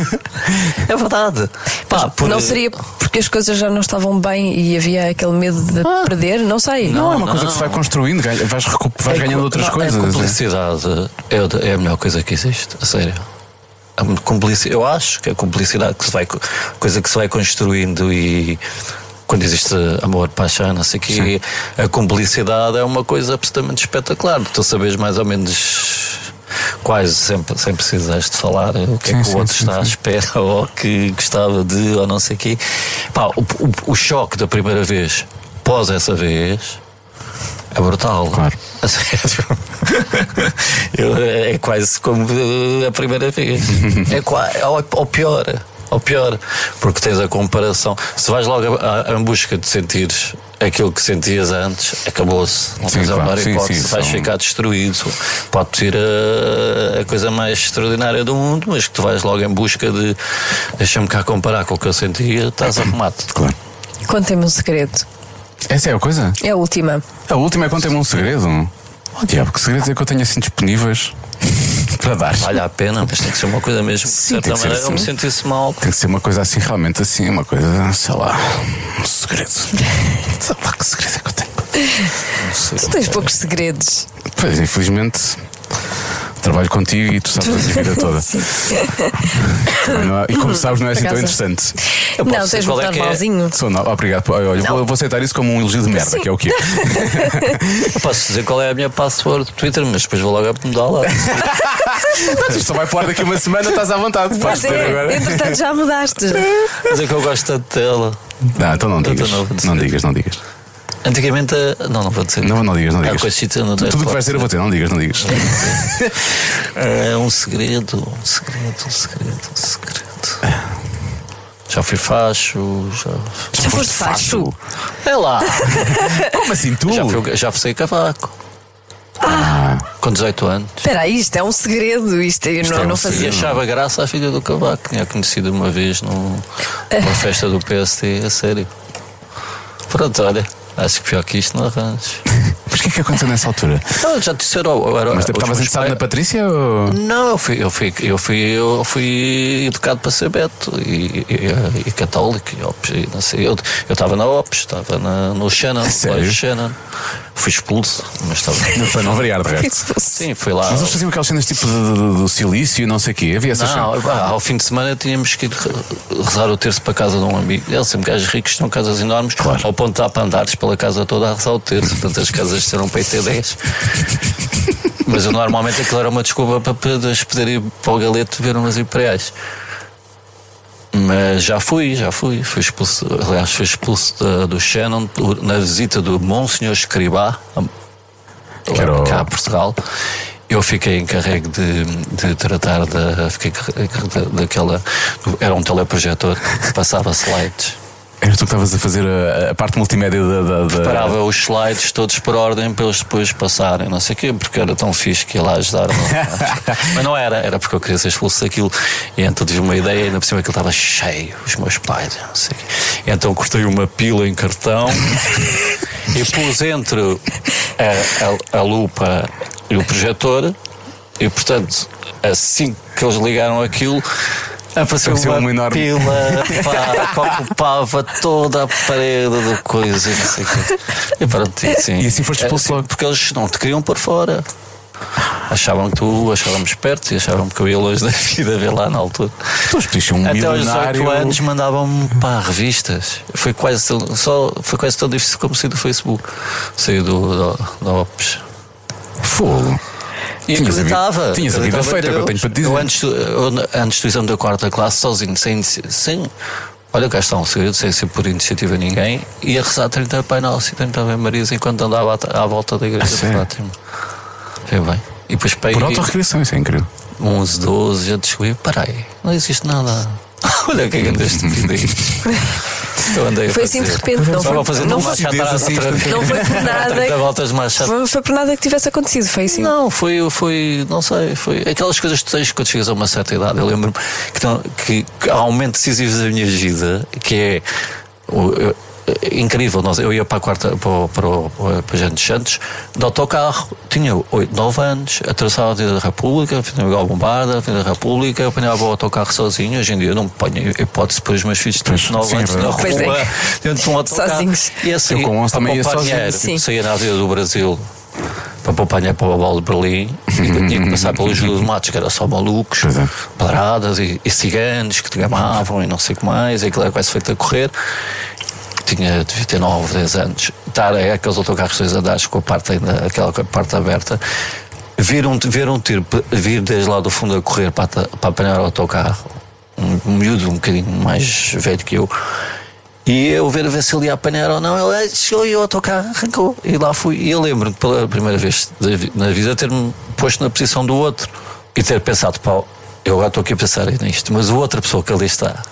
é verdade. Pá, por- Não seria porque as coisas já não estavam bem e havia aquele medo de perder? Não sei. Não, é uma não. coisa que se vai construindo, vais, vais É ganhando outras não, coisas. A cumplicidade é, o- é a melhor coisa que existe, a sério. A eu acho que a cumplicidade que se vai, co- coisa que se vai construindo e quando existe amor, paixão, não sei o quê, a cumplicidade é uma coisa absolutamente espetacular. Tu sabes mais ou menos quase sempre, sem precisares de falar o que é Sim, que o outro sim, está à sim. espera ou que gostava de ou não sei o quê. Pá, o, o, o choque da primeira vez, pós essa vez, é brutal. Claro. A sério. Eu- é quase como a primeira vez. É quase, ou, ou pior. Ou pior. Porque tens a comparação. Se vais logo a- a- em busca de sentires aquilo que sentias antes acabou-se. Não Sim, tens a claro. menor Sim, hipótese. sim, vais são- ficar destruído. Pode ser a, a coisa mais extraordinária do mundo, mas que tu vais logo em busca de deixa-me cá comparar com o que eu sentia, estás arrumado. Claro. Contem-me um segredo. Essa é a coisa? É a última. A última é contem-me um segredo. Oh, diabo, que segredos é que eu tenho assim disponíveis para dar? Vale a pena, mas tem que ser uma coisa mesmo. Sim, de certa maneira, eu me assim. sentisse mal. Tem que ser uma coisa assim, realmente assim, uma coisa, sei lá, um segredo. sei lá que segredo é que eu tenho. Não sei. Tu tens poucos segredos. Pois, infelizmente, trabalho contigo e tu sabes a minha vida toda. Não é- e como sabes, não é assim tão interessante. Eu posso Não, tens qual muito é que é. normalzinho. Sou não, obrigado. Olha, eu vou, aceitar isso como um elogio de merda, Sim. que é o que é. Eu posso dizer qual é a minha password do Twitter, mas depois vou logo a mudar lá. Mas isto só vai falar daqui uma semana, estás à vontade. Podes é, agora. entretanto já mudaste. Mas é que eu gosto tanto dela. Não, então não digas. de Não dizer. digas, não digas. Antigamente. a- Não, não vou dizer. Não, não digas, não Ah, digas. eu não Tudo o que vais dizer eu vou dizer, não digas, não digas. É um segredo, um segredo, um segredo, um segredo. Já fui facho, já. Já foste facho? É lá! Como assim tu? Já, fui, já fui cavaco. Com 18 anos. Espera aí, isto é um segredo. Isto eu não, é um não E fazia. achava graça à filha do cavaco. Tinha conhecido uma vez num- numa festa do PST, a sério. Pronto, olha, acho que pior que isto não arranjo. Mas o que é que aconteceu nessa altura? Não, já disseram. eu era- Mas os estavas interessado na Patrícia ou. Não, eu fui, eu fui, eu fui, eu fui educado para ser beto e, e, e católico e, ops, não sei, eu eu estava na OPS, estava no Shannon, Sério? colégio Shannon. Fui expulso, mas estava. Para não variar de resto. Sim, fui lá. Mas eles faziam aquelas cenas tipo do, do- do silício e não sei o quê. Havia essas Não, cenas. pá, ao fim de semana tínhamos que ir re- rezar o terço para a casa de um amigo. Eles sempre gajos ricos, tinham casas enormes, Claro. ao ponto de dar para andares pela casa toda a rezar o terço. Portanto, as casas serão para ir ter 10. Mas eu, normalmente aquilo era uma desculpa para poder ir para o galeto ver umas imperiais. Mas já fui, já fui. Fui expulso, aliás, fui expulso da- do Shannon na visita do Monsenhor Escribá, Que era cá a Portugal. Eu fiquei encarregue de, de tratar da. Fiquei daquela. Era um teleprojetor que passava slides. Era tu que estavas a fazer a, a parte multimédia da. da, da- Parava os slides todos por ordem para eles depois passarem, não sei o quê, porque era tão fixe que ia lá ajudar. Mas não era, era porque eu queria ser expulso daquilo. E então tive uma ideia, ainda por cima aquilo estava cheio, os meus pais, não sei o quê. E então cortei uma pila em cartão e pus entre a, a- a lupa e o projetor, e portanto, assim que eles ligaram aquilo. Apareceu Apareceu uma, uma enorme- pila pá, que ocupava toda a parede do coisa e não sei o quê. E pronto, e assim, E assim foste expulso é, logo? Porque eles não te queriam pôr fora. Achavam que tu achavam-me esperto e achavam que eu ia longe da vida ver lá na altura. Tu um Até aos milionário. 18 anos mandavam-me para revistas. Foi quase, tão- só, foi quase tão difícil como sair do Facebook. Sair do, do, da Ops. Fogo. E Tinhas a vida- acreditava. tinhas a vida acreditava feita, é eu Deus. tenho para te dizer. Eu antes, eu, antes do exame da quarta classe, sozinho, sem, sem. Olha, cá está um segredo, sem ser por iniciativa de ninguém, ia rezar 30 Pai Nosso e 30 Ave Marias enquanto andava à, à volta da igreja A de? Fátima. Vê bem. E depois Por peguei autorrecriação, isso é incrível. 11, 12, já descobri, peraí, não existe nada. Olha o que é que andaste Eu andei a Foi assim de repente, não foi, fazer não, foi, atrás não foi por nada. 30 voltas. Foi, foi por nada que tivesse acontecido, foi assim. Não, foi, foi, não sei, foi aquelas coisas que tu tens quando chegas a uma certa idade. Eu lembro-me que, que, que há um momento decisivo da minha vida que é eu- é incrível. Nós, eu ia para a quarta, para, o- para, para Jantes Santos de autocarro, tinha 8, 9 anos, atravessava a Avenida da República, fui Miguel Bombarda, Avenida da República, apanhava o autocarro sozinho. Hoje em dia eu não ponho hipótese para os meus filhos de Pois, 9 sim, é anos na. Pois é. rua, dentro de um autocarro. Sozinhos. E assim, Eu com 11 para também ia sozinho. saía na Avenida do Brasil para dinheiro para o Val de Berlim e tinha que passar pelo Júlio de Matos, que era só malucos, é. paradas e, e ciganos que te gamavam e não sei o que mais, e aquilo era quase feito a correr. Tinha, devia ter 9, 10 anos. Estar a aqueles autocarros dois andares com a parte ainda, aquela parte aberta. Vir um, ver um tiro vir desde lá do fundo a correr para, para apanhar o autocarro, um, miúdo um bocadinho mais velho que eu, e eu ver ver se ele ia apanhar ou não. Ele "Ei, chegou e o autocarro arrancou. E lá fui. E eu lembro-me pela primeira vez na vida ter-me posto na posição do outro e ter pensado, pá, eu agora estou aqui a pensar nisto, mas a outra pessoa que ali está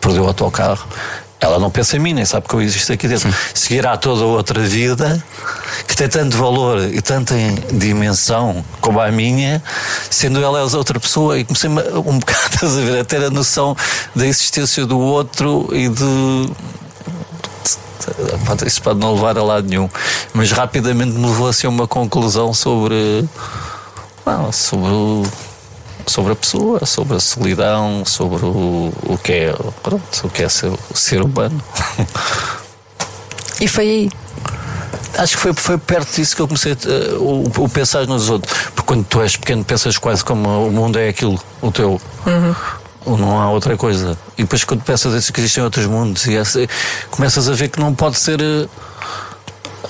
perdeu o autocarro. Ela não pensa em mim, nem sabe que eu existo aqui dentro. Seguirá toda outra vida que tem tanto valor e tanta dimensão como a minha, sendo ela outra pessoa. E comecei um bocado a, ver, a ter a noção da existência do outro e de. Isso pode não levar a lado nenhum, mas rapidamente me levou assim a uma conclusão sobre. Não, sobre o sobre a pessoa, sobre a solidão, sobre o, o que é, pronto, o que é ser, ser humano. E foi aí. Acho que foi, foi perto disso que eu comecei a, o, o pensar nos outros. Porque quando tu és pequeno, pensas quase como o mundo é aquilo, o teu. Ou não há outra coisa. E depois, quando pensas isso, que existem outros mundos, e essa- começas a ver que não pode ser. eh,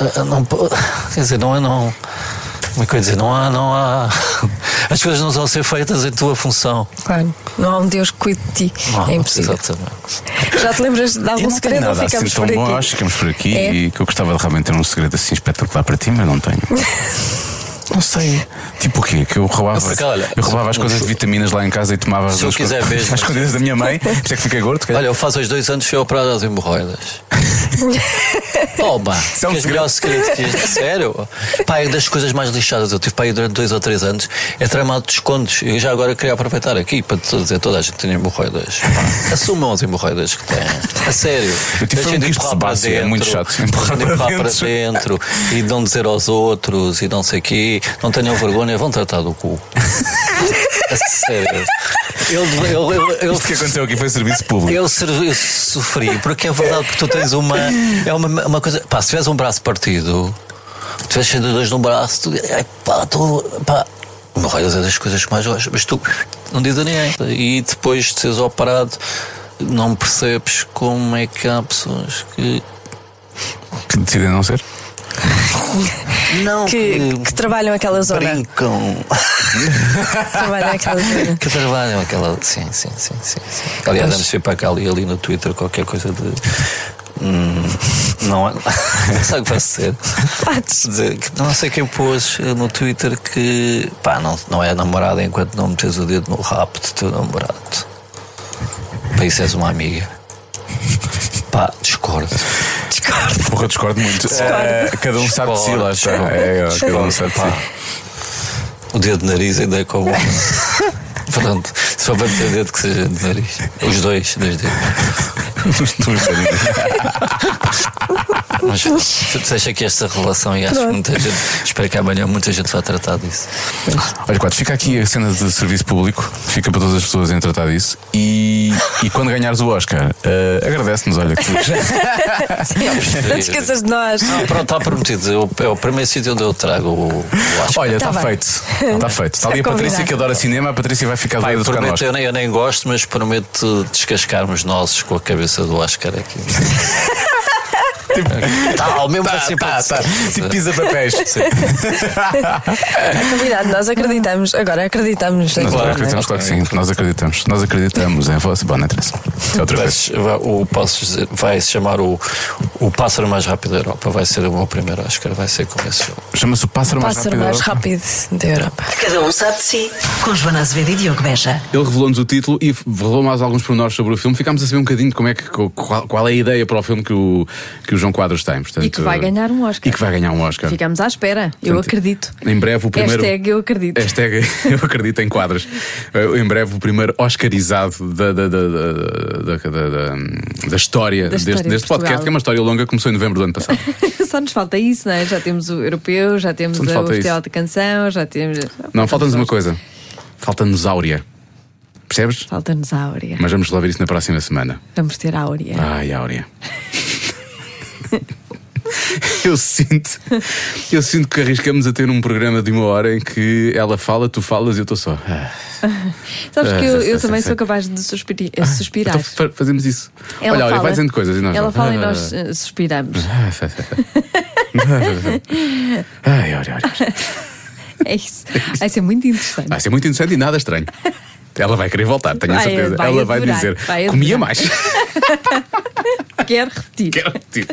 eh, Não, quer dizer, não é. Não, como é que eu ia dizer? Não há, não há. As coisas não vão ser feitas em tua função. Claro. Não há um Deus que cuide de ti. Não, é impossível. Exatamente. Já te lembras de algum segredo ou nada assim ficamos tão por bom. aqui? Eu acho que ficamos por aqui É? e que eu gostava de realmente ter um segredo assim espetacular para ti, mas não tenho. Não sei. Tipo o quê? Que eu roubava, Porque, olha, eu roubava as coisas de vitaminas lá em casa e tomava Se eu as quiser coisas mesmo. às escondidas da minha mãe. Por isso é que fiquei gordo. Olha, eu faço os dois anos fui operado às hemorroidas. oh, pá, é um que melhor segredo que este. A Sério? Pá, é das coisas mais lixadas. Eu tive para aí durante dois ou três anos. É tramado de descontos. Eu já agora queria aproveitar aqui para te dizer toda a gente tem hemorroidas. Pá, Assumam as hemorroidas que têm. A sério. Eu tive Deixem um de empurrar para sebáceo, é dentro. muito chato. Empurrar para empurrar para dentro. dentro e de não dizer aos outros e não sei o quê. Não tenham vergonha, vão tratar do cu. A sério. Eu, eu, eu, eu, Isto que aconteceu aqui foi serviço público. eu, servi- eu sofri, porque é verdade que tu tens uma. É uma, uma coisa. Pá, se tiveres um braço partido, tu tiveres cheio de dores no braço, tu. Ai, pá, tu. Pá. Hemorroidas é das coisas que mais gosto, mas tu não diz a ninguém. E depois de seres operado, não percebes como é que há pessoas que. Que decidem não ser. Não, Que, que trabalham aquela zona. brincam. Trabalham aquela zona. Que trabalham aquela. Sim, sim, sim, sim. sim. Aliás, antes de vir para cá ali, ali no Twitter qualquer coisa de. hum, não é. Sabe o que vai ser? Que não sei quem pôs eh, no Twitter que. pá, não, não é namorada enquanto não metes o dedo no rabo do teu namorado. Para isso és uma amiga. Pá, discordo. Porra, eu discordo muito. Eh, cada um sabe de si, lá está. É, é, cada um sabe de Pá, si. o dedo de nariz ainda é como. Pronto, for para ter dedo que seja de nariz. Os dois, dois dedos. Mas tu deixa que esta relação e acho que muita gente. Espero que amanhã muita gente vai tratar disso. Olha, quatro, fica aqui a cena de serviço público, fica para todas as pessoas em tratar disso. E, e quando ganhares o Oscar, eh, agradece-nos, olha. Que... Não te esqueças de nós. Não, pronto, está prometido. Eu- É o primeiro sítio onde eu trago o, o Oscar. Olha, Tá está bem. feito. Está feito. Está ali a Patrícia que adora cinema, a Patrícia vai ficar doida prometo, Oscar. eu nem, eu nem gosto, mas prometo descascarmos nozes com a cabeça do Oscar aqui. Tal, mesmo Tá, assim tá, tá. Tipo pisa papéis. É convidado, nós acreditamos. Agora acreditamos. Nós Claro, acreditamos, claro que sim. Nós acreditamos. Nós acreditamos em você. Bom, não interessa. É outra vez. O, posso dizer, vai se chamar o, o Pássaro Mais Rápido da Europa. Vai ser o meu primeiro Oscar. Vai ser com esse filme. Chama-se o pássaro mais Pássaro rápido. mais da Europa. rápido da Europa. Cada um sabe de si. Com Joana Azevedo e Diogo Beja. Ele revelou-nos o título e revelou mais alguns pormenores sobre o filme. Ficámos a saber um bocadinho de como é que, qual, qual é a ideia para o filme que o, que o João Quadros tem. Portanto, E que vai ganhar um Oscar. E que vai ganhar um Oscar. Ficamos à espera. Eu Portanto, acredito. Em breve o primeiro. Hashtag eu acredito. Hashtag eu acredito em quadros. Eh, Em breve o primeiro Oscarizado da, da, da, da, da, história, Da história deste, de deste podcast, que é uma história longa, começou em novembro do ano passado. Só nos falta isso, não é? Já temos o europeu, já temos o Festival de Canção, já temos. Não, falta-nos uma coisa. Falta-nos Áurea. Percebes? Falta-nos a Áurea. Mas vamos lá ver isso na próxima semana. Vamos ter a Áurea. Ai, Áurea. Eu sinto, eu sinto que arriscamos a ter um programa de uma hora em que ela fala, tu falas e eu estou só. Ah, Sabes que eu, Ah, eu sim, também sou capaz de suspiri- eh, suspirar. então fa- fazemos isso. Ela Olha, fala- vai dizendo coisas e nós. Ela fala e Ah, nós eh, suspiramos. Ai, Áurea, Áurea. É isso. Vai ser muito interessante. Vai ser muito interessante e nada estranho. Ela vai querer voltar, tenho a Vai- certeza. vai Ela vai adorar, dizer: vai comia adorar." mais. Quero repetir. Quero repetir.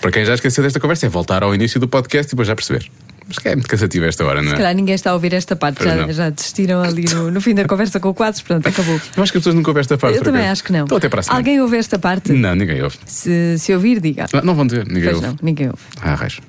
Para quem já esqueceu desta conversa, é voltar ao início do podcast e depois já perceber. Mas que é muito cansativo esta hora, não Se é? calhar ninguém está a ouvir esta parte, Pois já, não. já desistiram ali no, no fim da conversa com o quadros, pronto, acabou. Eu acho que as pessoas nunca ouvem esta parte. Eu também acho que não. Então até para a. Alguém ouve esta parte? Não, ninguém ouve. Se, se ouvir, diga. Não, não vão dizer, ninguém Pois ouve. não, ninguém ouve. Ah, raios.